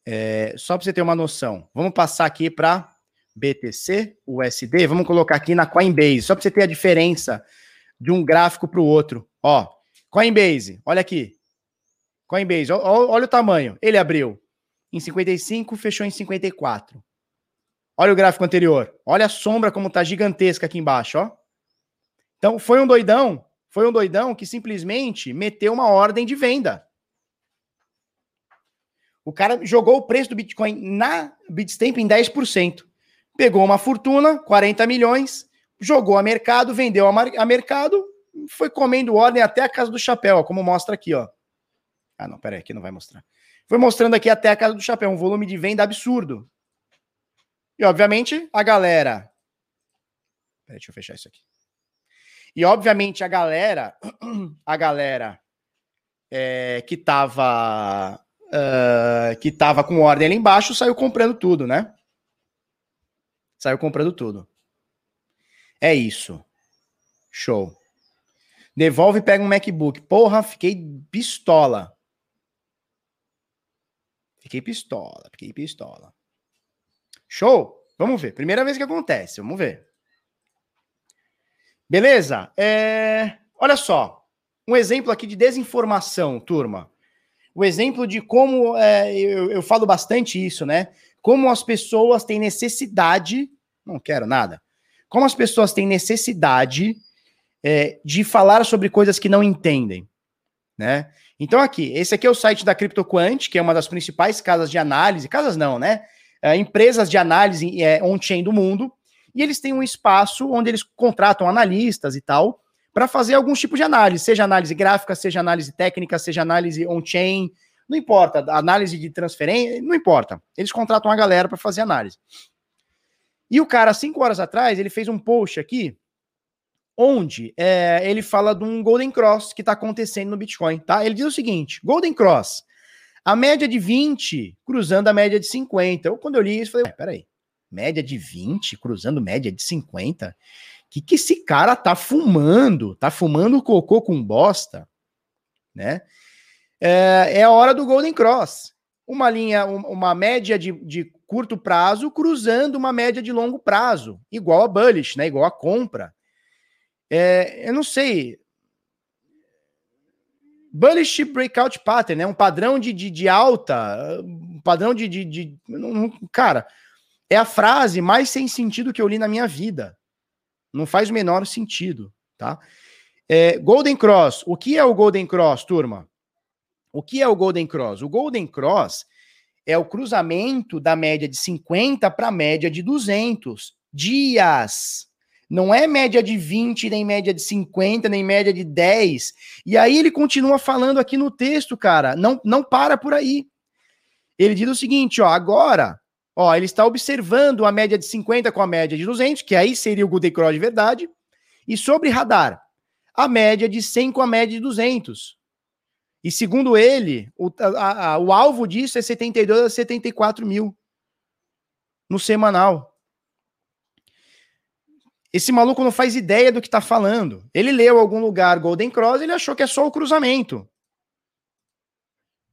É, só para você ter uma noção, vamos passar aqui para BTC, USD, vamos colocar aqui na Coinbase, só para você ter a diferença de um gráfico para o outro. Ó, Coinbase, olha aqui. Coinbase, olha o tamanho. Ele abriu em 55, fechou em 54. Olha o gráfico anterior. Olha a sombra como tá gigantesca aqui embaixo, ó. Então, foi um doidão, foi um doidão que simplesmente meteu uma ordem de venda. O cara jogou o preço do Bitcoin na Bitstamp em 10%. Pegou uma fortuna, 40 milhões, jogou a mercado, vendeu a, a mercado, foi comendo ordem até a casa do chapéu, ó, como mostra aqui, ó. Ah, não, peraí, aqui não vai mostrar. Foi mostrando aqui até a casa do chapéu, um volume de venda absurdo. E, obviamente, a galera. Peraí, deixa eu fechar isso aqui. E, obviamente, a galera. A galera é, que tava uh, que estava com ordem ali embaixo, saiu comprando tudo, né? Saiu comprando tudo. É isso. Show. Devolve e pega um MacBook. Porra, fiquei pistola. Fiquei pistola, fiquei pistola. Show? Vamos ver. Primeira vez que acontece, vamos ver. Beleza? É... Olha só. Um exemplo aqui de desinformação, turma o exemplo de como é, eu, eu falo bastante isso, né? Como as pessoas têm necessidade, não quero nada, como as pessoas têm necessidade é, de falar sobre coisas que não entendem, né? Então aqui, esse aqui é o site da CryptoQuant, que é uma das principais casas de análise, casas não, né? É, empresas de análise é, on-chain do mundo, e eles têm um espaço onde eles contratam analistas e tal, para fazer alguns tipos de análise, seja análise gráfica, seja análise técnica, seja análise on-chain, não importa, análise de transferência, não importa. Eles contratam a galera para fazer análise. E o cara, cinco horas atrás, ele fez um post aqui, onde é, ele fala de um Golden Cross que está acontecendo no Bitcoin, tá? Ele diz o seguinte: Golden Cross, a média de 20 cruzando a média de 50. Eu, quando eu li isso, falei, peraí, média de 20 cruzando média de 50? que, que esse cara tá fumando? Tá fumando cocô com bosta, né? É, é a hora do Golden Cross. Uma linha, uma média de, de curto prazo cruzando uma média de longo prazo, igual a bullish, né? Igual a compra. É, eu não sei. Bullish breakout pattern, né? Um padrão de, de, de alta, um padrão de, de, de. Cara, é a frase mais sem sentido que eu li na minha vida. Não faz o menor sentido, tá? É, Golden Cross. O que é o Golden Cross, turma? O que é o Golden Cross? O Golden Cross é o cruzamento da média de 50 para a média de 200 dias. Não é média de 20, nem média de 50, nem média de 10. E aí ele continua falando aqui no texto, cara, não, não para por aí. Ele diz o seguinte, ó, agora, ó, ele está observando a média de 50 com a média de 200, que aí seria o Golden de verdade, e sobre radar, a média de 100 com a média de 200. E segundo ele, o, a, a, o alvo disso é 72 a 74 mil no semanal. Esse maluco não faz ideia do que tá falando. Ele leu algum lugar Golden Cross, ele achou que é só o cruzamento.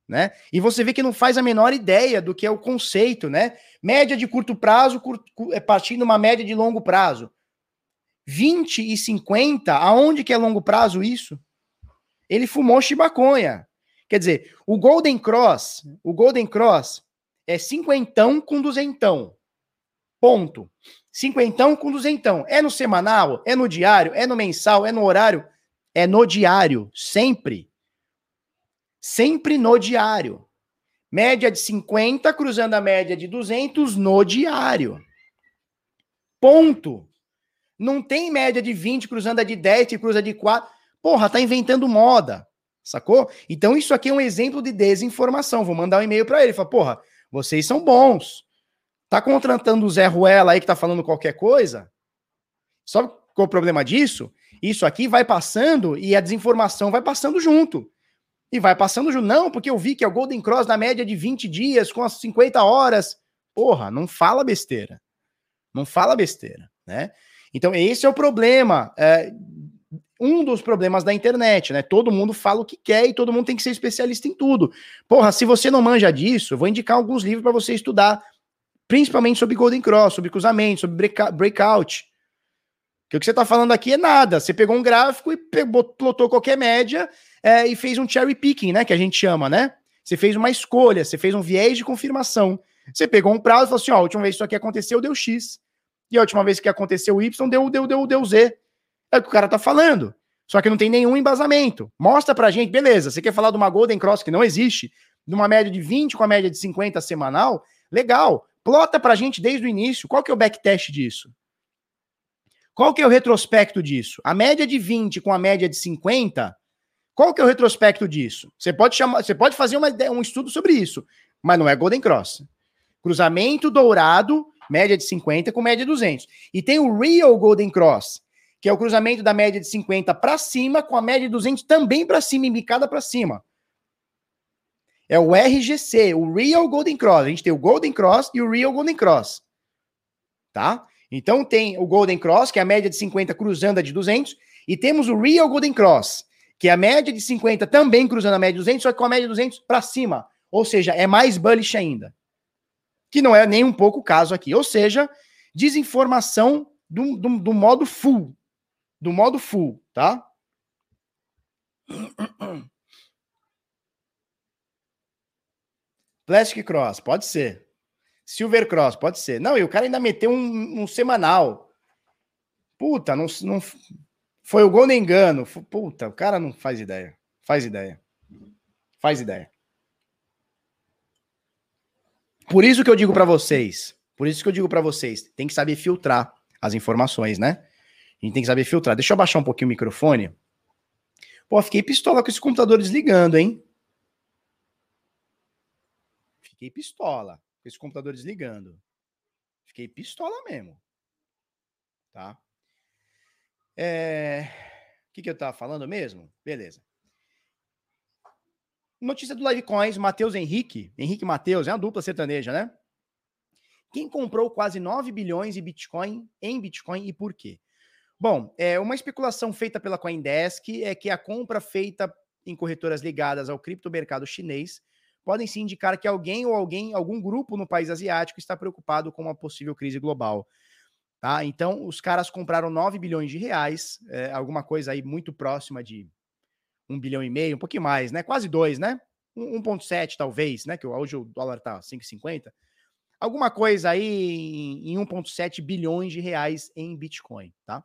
Né? E você vê que não faz a menor ideia do que é o conceito, né? Média de curto prazo, curto, é partindo uma média de longo prazo. 20 e 50, aonde que é longo prazo isso? ele fumou chibaconha. Quer dizer, o Golden Cross, o Golden Cross é cinquentão com duzentão. Ponto. Cinquentão com duzentão. É no semanal, é no diário, é no mensal, é no horário? É no diário, sempre. Sempre no diário. Média de 50 cruzando a média de 200 no diário. Ponto. Não tem média de 20 cruzando a de 10 e cruza de 4. Porra, tá inventando moda, sacou? Então isso aqui é um exemplo de desinformação. Vou mandar um e-mail para ele, falar, porra, vocês são bons. Tá contratando o Zé Ruela aí que tá falando qualquer coisa? Sabe qual é o problema disso? Isso aqui vai passando e a desinformação vai passando junto. E vai passando junto. Não, porque eu vi que é o Golden Cross na média de 20 dias, com as 50 horas. Porra, não fala besteira. Não fala besteira, né? Então, esse é o problema é, um dos problemas da internet, né? Todo mundo fala o que quer e todo mundo tem que ser especialista em tudo. Porra, se você não manja disso, eu vou indicar alguns livros para você estudar, principalmente sobre Golden Cross, sobre cruzamento, sobre breakout. Que o que você está falando aqui é nada. Você pegou um gráfico e plotou qualquer média é, e fez um cherry picking, né? Que a gente chama, né? Você fez uma escolha, você fez um viés de confirmação. Você pegou um prazo e falou assim: ó, a última vez que isso aqui aconteceu, deu X. E a última vez que aconteceu Y, deu, deu, deu, deu Z. É o que o cara tá falando. Só que não tem nenhum embasamento. Mostra pra gente, beleza, você quer falar de uma Golden Cross que não existe, de uma média de 20 com a média de 50 semanal? Legal. Plota pra gente desde o início. Qual que é o backtest disso? Qual que é o retrospecto disso? A média de 20 com a média de 50, qual que é o retrospecto disso? Você pode chamar, você pode fazer uma, um estudo sobre isso, mas não é Golden Cross. Cruzamento dourado, média de 50 com média de 200. E tem o Real Golden Cross, que é o cruzamento da média de 50 para cima, com a média de 200 também para cima, embicada para cima. É o RGC, o Real Golden Cross. A gente tem o Golden Cross e o Real Golden Cross. Tá? Então tem o Golden Cross, que é a média de 50 cruzando a de 200, e temos o Real Golden Cross, que é a média de 50 também cruzando a média de 200, só que com a média de 200 para cima. Ou seja, é mais bullish ainda. Que não é nem um pouco o caso aqui. Ou seja, desinformação do, do, do modo full do modo full, tá? Plastic Cross, pode ser. Silver Cross, pode ser. Não, e o cara ainda meteu um, um semanal. Puta, não, não foi o gol nem engano. Puta, o cara não faz ideia. Faz ideia. Faz ideia. Por isso que eu digo para vocês, por isso que eu digo para vocês, tem que saber filtrar as informações, né? A gente tem que saber filtrar. Deixa eu abaixar um pouquinho o microfone. Pô, fiquei pistola com esse computador desligando, hein? Fiquei pistola com esse computador desligando. Fiquei pistola mesmo. Tá? É... O que, que eu tava falando mesmo? Beleza. Notícia do Livecoins, Matheus Henrique. Henrique Matheus, é uma dupla sertaneja, né? Quem comprou quase 9 bilhões de Bitcoin em Bitcoin e por quê? Bom, é uma especulação feita pela CoinDesk é que a compra feita em corretoras ligadas ao criptomercado chinês podem se indicar que alguém ou alguém, algum grupo no país asiático está preocupado com uma possível crise global. Tá? Então, os caras compraram 9 bilhões de reais, é, alguma coisa aí muito próxima de 1 bilhão e meio, um pouquinho mais, né? Quase 2, né? 1,7 talvez, né? Que hoje o dólar tá 5,50. Alguma coisa aí em, em 1,7 bilhões de reais em Bitcoin, tá?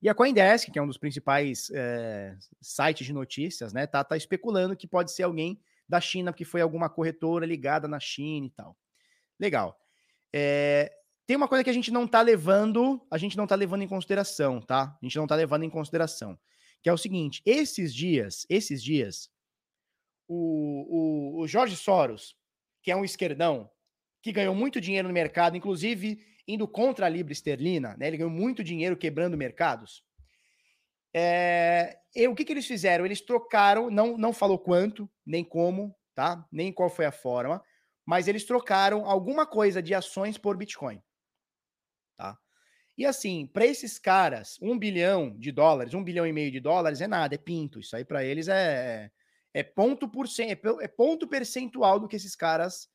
E a CoinDesk, que é um dos principais é, sites de notícias, né, tá, tá especulando que pode ser alguém da China, porque foi alguma corretora ligada na China e tal. Legal. É, tem uma coisa que a gente não tá levando, a gente não tá levando em consideração, tá? A gente não tá levando em consideração, que é o seguinte: esses dias, esses dias, o, o, o Jorge Soros, que é um esquerdão, que ganhou muito dinheiro no mercado, inclusive indo contra a libra esterlina, né? Ele ganhou muito dinheiro quebrando mercados. É, e o que, que eles fizeram? Eles trocaram, não, não falou quanto, nem como, tá? Nem qual foi a forma, mas eles trocaram alguma coisa de ações por Bitcoin tá? E assim, para esses caras, um bilhão de dólares, um bilhão e meio de dólares é nada, é pinto. Isso aí para eles é, é ponto por é, é ponto percentual do que esses caras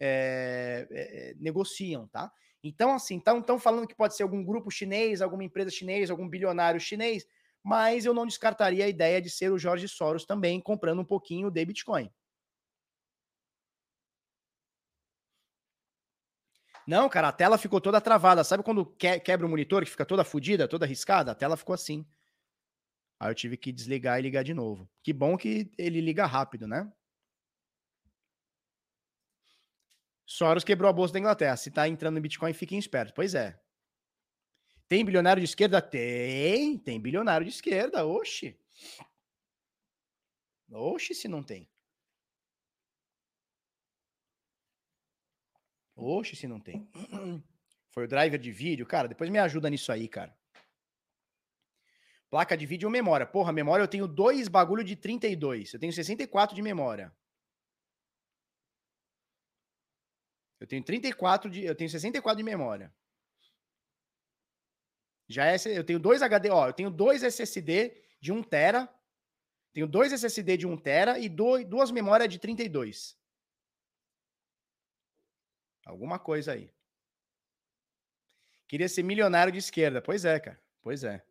é, é, negociam, tá? Então, assim, estão falando que pode ser algum grupo chinês, alguma empresa chinesa, algum bilionário chinês, mas eu não descartaria a ideia de ser o Jorge Soros também comprando um pouquinho de Bitcoin. Não, cara, a tela ficou toda travada. Sabe quando que quebra o monitor, que fica toda fodida, toda riscada? A tela ficou assim. Aí eu tive que desligar e ligar de novo. Que bom que ele liga rápido, né? Soros quebrou a bolsa da Inglaterra. Se tá entrando no Bitcoin, fiquem espertos. Pois é. Tem bilionário de esquerda? Tem. Tem bilionário de esquerda. Oxi. Oxi, se não tem. Oxe, se não tem. Foi o driver de vídeo. Cara, depois me ajuda nisso aí, cara. Placa de vídeo ou memória? Porra, memória eu tenho dois bagulho de 32. Eu tenho 64 de memória. Eu tenho 34 de. Eu tenho 64 de memória. Já é, eu tenho dois HD, ó, eu tenho dois SSD de 1 tera. Tenho dois SSD de 1 tera e dois, duas memórias de 32. Alguma coisa aí. Queria ser milionário de esquerda. Pois é, cara. Pois é.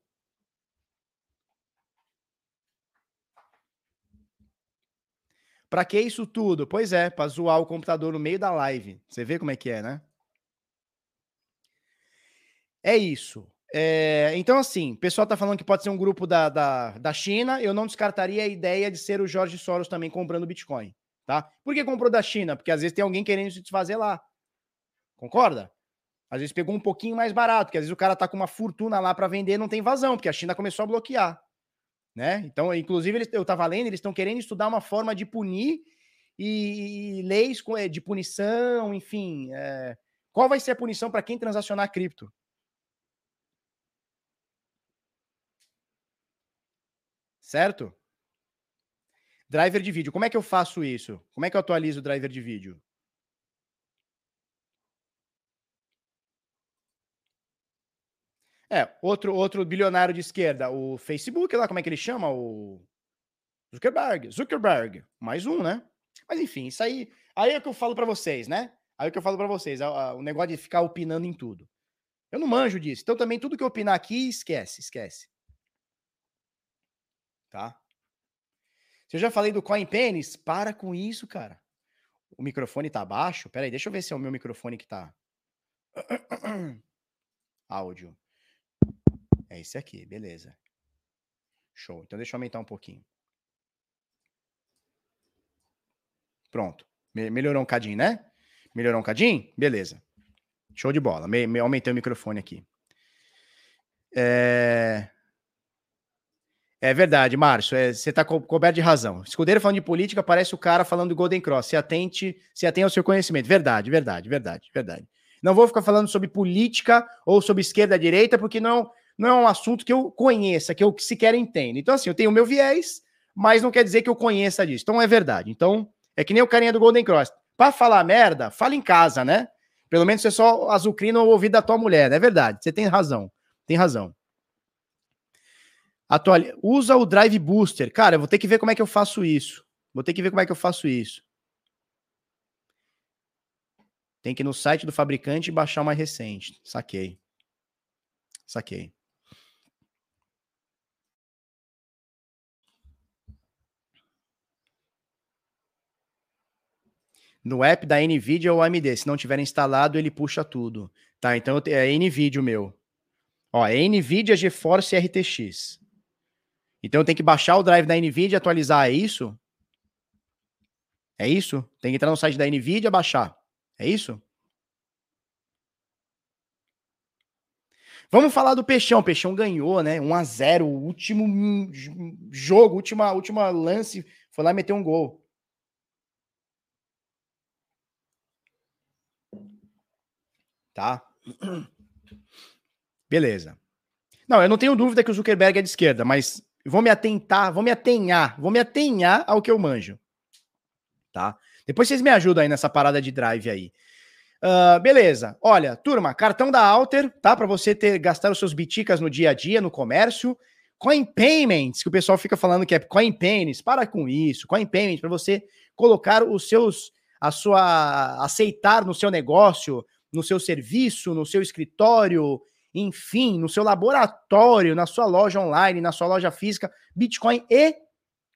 Para que isso tudo? Pois é, para zoar o computador no meio da live. Você vê como é que é, né? É isso. É, então, assim, o pessoal tá falando que pode ser um grupo da, da, da China. Eu não descartaria a ideia de ser o Jorge Soros também comprando Bitcoin. Tá? Por que comprou da China? Porque às vezes tem alguém querendo se desfazer lá. Concorda? Às vezes pegou um pouquinho mais barato, porque às vezes o cara tá com uma fortuna lá para vender, não tem vazão, porque a China começou a bloquear, né? Então, inclusive, eles, eu tava lendo, eles estão querendo estudar uma forma de punir e, e leis eh, de punição, enfim, é, qual vai ser a punição para quem transacionar cripto? Certo? Driver de vídeo. Como é que eu faço isso? Como é que eu atualizo o driver de vídeo? É, outro, outro bilionário de esquerda, o Facebook, lá, como é que ele chama? O Zuckerberg. Zuckerberg. Mais um, né? Mas enfim, isso aí. Aí é o que eu falo para vocês, né? Aí é o que eu falo para vocês, o negócio de ficar opinando em tudo. Eu não manjo disso. Então também tudo que eu opinar aqui, esquece, esquece. Tá? Se eu já falei do Coin Pennies, para com isso, cara. O microfone tá baixo? Pera aí, deixa eu ver se é o meu microfone que tá. Áudio. É esse aqui, beleza. Show. Então deixa eu aumentar um pouquinho. Pronto. Me melhorou um cadinho, né? Melhorou um cadinho? Beleza. Show de bola. Me, me aumentei o microfone aqui. É... É verdade, Márcio. É, você está co coberto de razão. Escudeiro falando de política, parece o cara falando do Golden Cross. Se atente, se atente ao seu conhecimento. Verdade, verdade, verdade, verdade. Não vou ficar falando sobre política ou sobre esquerda direita, porque não não é um assunto que eu conheça, que eu sequer entendo. Então, assim, eu tenho o meu viés, mas não quer dizer que eu conheça disso. Então, é verdade. Então, é que nem o carinha do Golden Cross. Para falar merda, fala em casa, né? Pelo menos você só azucrina o ouvido da tua mulher. É verdade. Você tem razão. Tem razão. Atual... Usa o Drive Booster. Cara, eu vou ter que ver como é que eu faço isso. Vou ter que ver como é que eu faço isso. Tem que ir no site do fabricante e baixar o mais recente. Saquei. Saquei. No app da NVIDIA ou AMD. Se não tiver instalado, ele puxa tudo. Tá, então é NVIDIA o meu. Ó, é NVIDIA GeForce RTX. Então eu tenho que baixar o drive da NVIDIA e atualizar isso? É isso? Tem que entrar no site da Nvidia, baixar. É isso? Vamos falar do Peixão. O Peixão ganhou, né? 1 a 0 o último jogo, última, última lance, foi lá e meteu um gol. Tá? Beleza. Não, eu não tenho dúvida que o Zuckerberg é de esquerda, mas vou me atentar, vou me atenhar, vou me atenhar ao que eu manjo. Tá? Depois vocês me ajudam aí nessa parada de drive aí. Uh, beleza. Olha, turma, cartão da Alter, tá? Para você ter gastar os seus biticas no dia a dia, no comércio. Coin Payments, que o pessoal fica falando que é Coin Payments, para com isso. Coin Payments para você colocar os seus a sua aceitar no seu negócio, no seu serviço, no seu escritório, enfim, no seu laboratório, na sua loja online, na sua loja física, Bitcoin e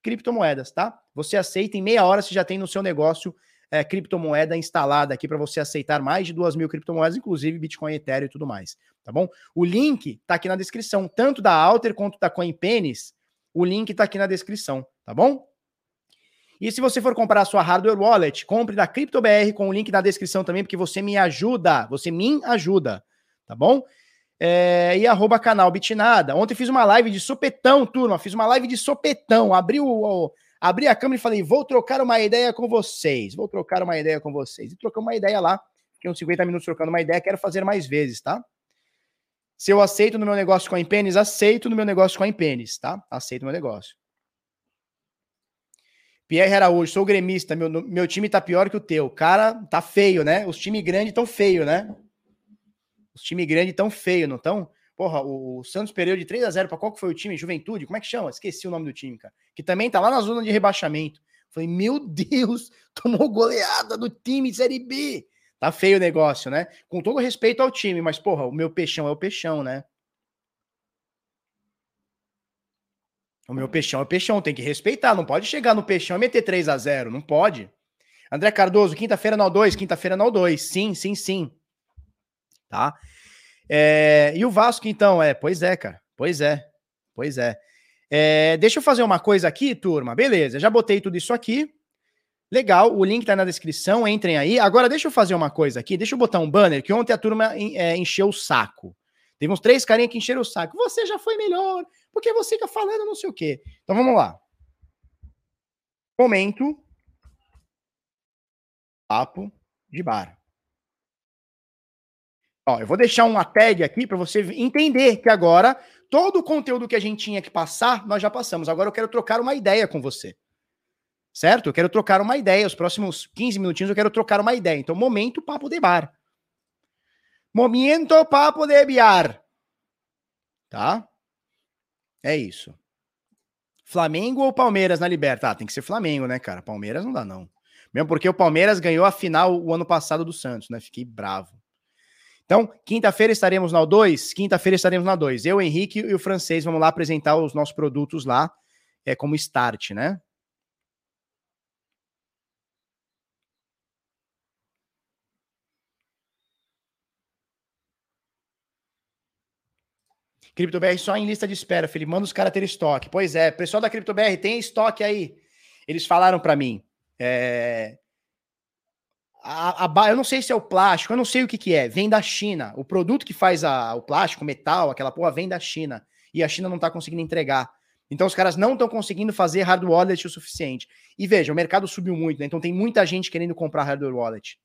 criptomoedas, tá? Você aceita em meia hora se já tem no seu negócio é, criptomoeda instalada aqui para você aceitar mais de duas mil criptomoedas, inclusive Bitcoin, Ethereum e tudo mais, tá bom? O link tá aqui na descrição, tanto da Alter quanto da CoinPennies, o link tá aqui na descrição, tá bom? E se você for comprar a sua hardware wallet, compre da CryptoBR com o link na descrição também, porque você me ajuda, você me ajuda, tá bom? É, e arroba canal Bitnada. Ontem fiz uma live de sopetão, turma, fiz uma live de sopetão, abri o, abri a câmera e falei, vou trocar uma ideia com vocês, vou trocar uma ideia com vocês. E trocamos uma ideia lá, fiquei uns 50 minutos trocando uma ideia, quero fazer mais vezes, tá? Se eu aceito no meu negócio com a Impenes, aceito no meu negócio com a Impenes, tá? Aceito no meu negócio. Pierre Araújo, sou gremista, meu, meu time tá pior que o teu. Cara, tá feio, né? Os times grandes tão feio, né? Os times grandes tão feio, não tão? Porra, o Santos perdeu de 3 a 0 para qual que foi o time? Juventude? Como é que chama? Esqueci o nome do time, cara. Que também tá lá na zona de rebaixamento. Falei, meu Deus, tomou goleada do time Série B. Tá feio o negócio, né? Com todo respeito ao time, mas, porra, o meu peixão é o peixão, né? O meu peixão é o peixão, tem que respeitar. Não pode chegar no peixão e meter 3 a 0 Não pode. André Cardoso, quinta-feira no 2, quinta-feira no 2. Sim, sim, sim. Tá? É, e o Vasco, então, é, pois é, cara. Pois é, pois é. é. Deixa eu fazer uma coisa aqui, turma. Beleza, já botei tudo isso aqui. Legal, o link tá na descrição, entrem aí. Agora, deixa eu fazer uma coisa aqui. Deixa eu botar um banner que ontem a turma é, encheu o saco. Teve uns três carinhas que encheram o saco. Você já foi melhor, porque você fica falando não sei o quê. Então vamos lá. Momento. Papo de bar. Ó, eu vou deixar uma tag aqui para você entender que agora todo o conteúdo que a gente tinha que passar, nós já passamos. Agora eu quero trocar uma ideia com você. Certo? Eu quero trocar uma ideia. Os próximos 15 minutinhos eu quero trocar uma ideia. Então, momento papo de bar. Momento papo de bar. Tá? É isso. Flamengo ou Palmeiras na Liberta? Ah, tem que ser Flamengo, né, cara? Palmeiras não dá, não. Mesmo porque o Palmeiras ganhou a final o ano passado do Santos, né? Fiquei bravo. Então, quinta-feira estaremos na O2, quinta-feira estaremos na 2. Eu, Henrique e o francês vamos lá apresentar os nossos produtos lá, é como start, né? CryptoBR só em lista de espera, Felipe. Manda os caras ter estoque. Pois é, pessoal da CryptoBR, tem estoque aí. Eles falaram para mim. É, a, a, eu não sei se é o plástico, eu não sei o que, que é. Vem da China. O produto que faz a, o plástico, metal, aquela porra, vem da China. E a China não está conseguindo entregar. Então os caras não estão conseguindo fazer hardware wallet o suficiente. E veja, o mercado subiu muito, né? Então tem muita gente querendo comprar hardware wallet.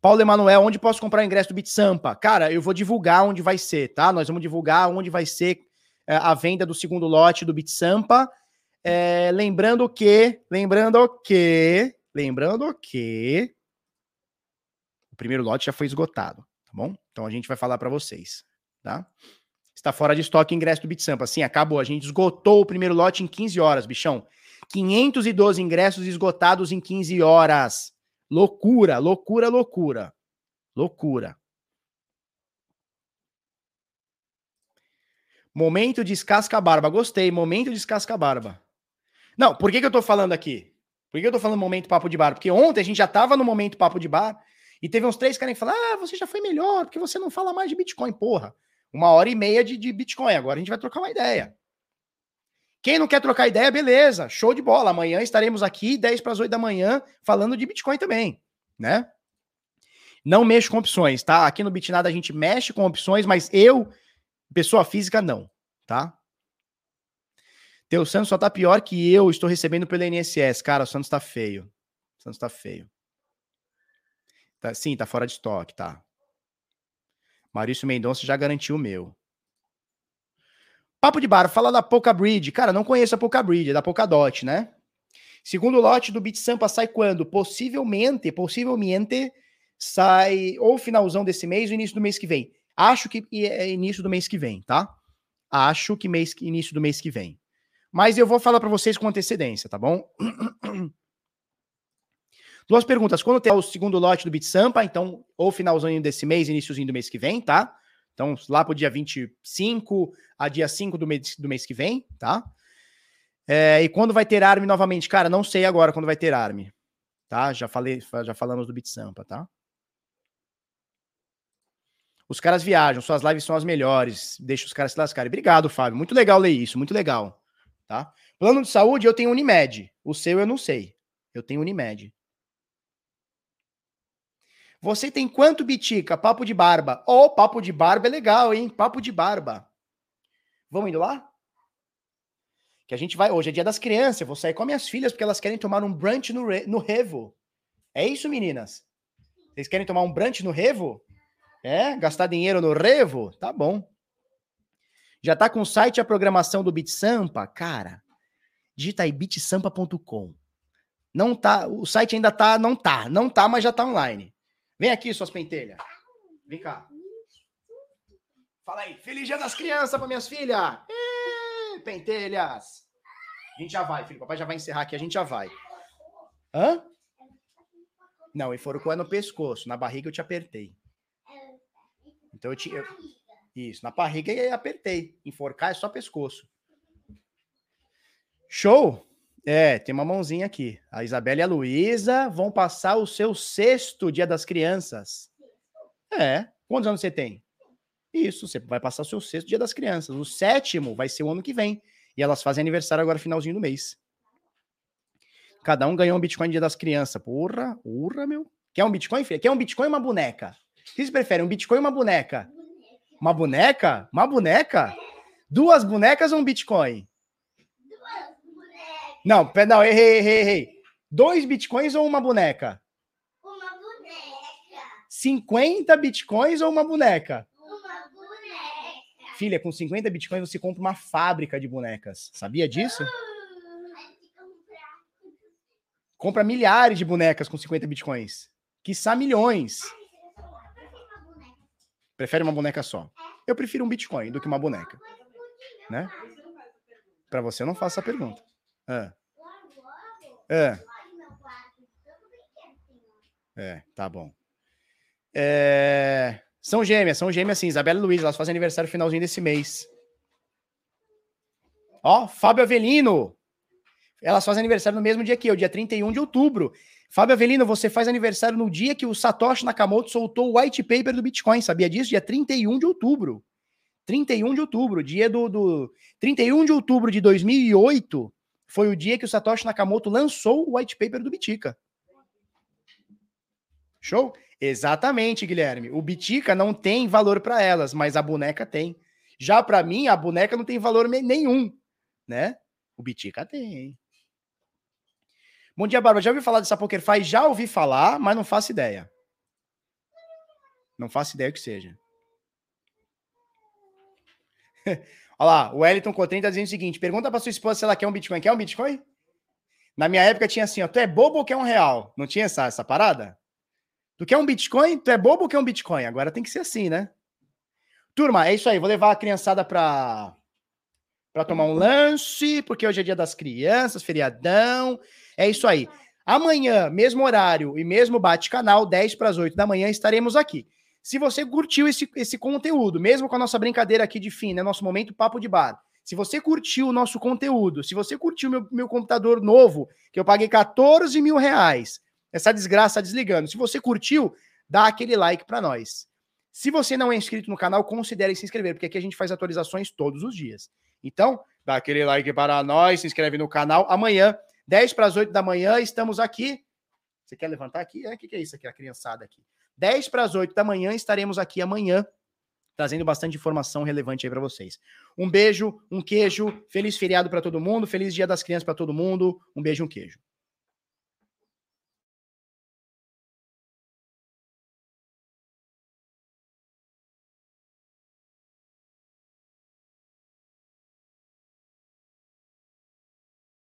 Paulo Emanuel, onde posso comprar o ingresso do BitSampa? Cara, eu vou divulgar onde vai ser, tá? Nós vamos divulgar onde vai ser é, a venda do segundo lote do BitSampa. É, lembrando que, lembrando que Lembrando que o primeiro lote já foi esgotado, tá bom? Então a gente vai falar para vocês, tá? Está fora de estoque ingresso do BitSampa. Sim, acabou. A gente esgotou o primeiro lote em 15 horas, bichão. 512 ingressos esgotados em 15 horas. Loucura, loucura, loucura. Loucura. Momento de escasca barba. Gostei. Momento de escasca barba. Não, por que, que eu tô falando aqui? Por que eu tô falando momento papo de bar? Porque ontem a gente já tava no momento papo de bar e teve uns três caras que falaram: ah, você já foi melhor, porque você não fala mais de Bitcoin. Porra, uma hora e meia de, de Bitcoin. Agora a gente vai trocar uma ideia. Quem não quer trocar ideia, beleza, show de bola. Amanhã estaremos aqui, 10 para as 8 da manhã, falando de Bitcoin também, né? Não mexo com opções, tá? Aqui no Bitnada a gente mexe com opções, mas eu, pessoa física, não, tá? Teu Santos só tá pior que eu estou recebendo pelo INSS. Cara, o Santos tá feio. O Santos tá feio. Tá, sim, tá fora de estoque, tá. Maurício Mendonça já garantiu o meu. Papo de bar, fala da Poca Bridge. Cara, não conheço a Poca Bridge, é da Polkadot, né? Segundo lote do BitSampa sai quando? Possivelmente, possivelmente sai ou finalzão desse mês ou início do mês que vem. Acho que é início do mês que vem, tá? Acho que mês, início do mês que vem. Mas eu vou falar para vocês com antecedência, tá bom? Duas perguntas. Quando tem o segundo lote do BitSampa, então, ou finalzinho desse mês, iníciozinho do mês que vem, tá? Então, lá pro dia 25 a dia 5 do mês, do mês que vem, tá? É, e quando vai ter ARM novamente? Cara, não sei agora quando vai ter ARM. Tá? Já falei, já falamos do BitSampa, tá? Os caras viajam, suas lives são as melhores. Deixa os caras se lascarem. Obrigado, Fábio. Muito legal ler isso, muito legal. Tá? Plano de saúde, eu tenho Unimed. O seu eu não sei. Eu tenho Unimed. Você tem quanto, Bitica? Papo de barba. Ô, oh, papo de barba é legal, hein? Papo de barba. Vamos indo lá? Que a gente vai. Hoje é dia das crianças. Eu vou sair com minhas filhas porque elas querem tomar um brunch no, no Revo. É isso, meninas? Vocês querem tomar um brunch no Revo? É? Gastar dinheiro no Revo? Tá bom. Já tá com o site e a programação do BitSampa? Cara, digita aí bitsampa.com. Não tá, o site ainda tá, não tá, não tá, mas já tá online. Vem aqui, suas pentelhas. Vem cá. Fala aí. Feliz dia das crianças para minhas filhas. Pentelhas. A gente já vai, filho. Papai já vai encerrar aqui, a gente já vai. Hã? Não, enforcou é no pescoço. Na barriga eu te apertei. Então eu te. Eu... Isso, na barriga eu apertei. Enforcar é só pescoço. Show! É, tem uma mãozinha aqui. A Isabela e a Luísa vão passar o seu sexto dia das crianças. É. Quantos anos você tem? Isso, você vai passar o seu sexto dia das crianças. O sétimo vai ser o ano que vem. E elas fazem aniversário agora, finalzinho do mês. Cada um ganhou um Bitcoin dia das crianças. Porra, porra, meu. Quer um Bitcoin, filha? Quer um Bitcoin ou uma boneca? Vocês preferem, um Bitcoin ou uma boneca? Uma boneca? Uma boneca? Duas bonecas ou um Bitcoin? Não, não, errei, errei, errei. Dois bitcoins ou uma boneca? Uma boneca. 50 bitcoins ou uma boneca? Uma boneca. Filha, com 50 bitcoins você compra uma fábrica de bonecas. Sabia disso? Compra milhares de bonecas com 50 bitcoins. Quiçá milhões. Prefere uma boneca só? Eu prefiro um bitcoin do que uma boneca. Né? Para você eu não faço essa pergunta. É. É. É, tá bom. É... São gêmeas, são gêmeas sim. Isabela e Luiz, elas fazem aniversário finalzinho desse mês. Ó, Fábio Avelino. Elas fazem aniversário no mesmo dia que eu, dia 31 de outubro. Fábio Avelino, você faz aniversário no dia que o Satoshi Nakamoto soltou o white paper do Bitcoin. Sabia disso? Dia 31 de outubro. 31 de outubro, dia do, do 31 de outubro de 2008, foi o dia que o Satoshi Nakamoto lançou o white paper do Bitica. Show? Exatamente, Guilherme. O Bitica não tem valor para elas, mas a boneca tem. Já para mim, a boneca não tem valor nenhum, né? O Bitica tem. Bom dia, Bárbara. Já ouviu falar dessa PokerFi? Já ouvi falar, mas não faço ideia. Não faço ideia o que seja. Olha lá, o Wellington Cotrim tá dizendo o seguinte: pergunta pra sua esposa se ela quer um Bitcoin. Quer um Bitcoin? Na minha época tinha assim, ó, tu é bobo ou quer um real? Não tinha essa, essa parada? Tu quer um Bitcoin? Tu é bobo ou quer um Bitcoin? Agora tem que ser assim, né? Turma, é isso aí. Vou levar a criançada pra, pra tomar um lanche, porque hoje é dia das crianças, feriadão. É isso aí. Amanhã, mesmo horário e mesmo bate-canal, 10 para as 8 da manhã, estaremos aqui. Se você curtiu esse, esse conteúdo, mesmo com a nossa brincadeira aqui de fim, né, nosso momento papo de bar, se você curtiu o nosso conteúdo, se você curtiu meu, meu computador novo, que eu paguei 14 mil reais, essa desgraça desligando, se você curtiu, dá aquele like para nós. Se você não é inscrito no canal, considere se inscrever, porque aqui a gente faz atualizações todos os dias. Então, dá aquele like para nós, se inscreve no canal. Amanhã, 10 para as 8 da manhã, estamos aqui. Você quer levantar aqui? É, o que, que é isso aqui, a criançada aqui? 10 para as 8 da manhã, estaremos aqui amanhã, trazendo bastante informação relevante aí para vocês. Um beijo, um queijo, feliz feriado para todo mundo, feliz Dia das Crianças para todo mundo. Um beijo, um queijo.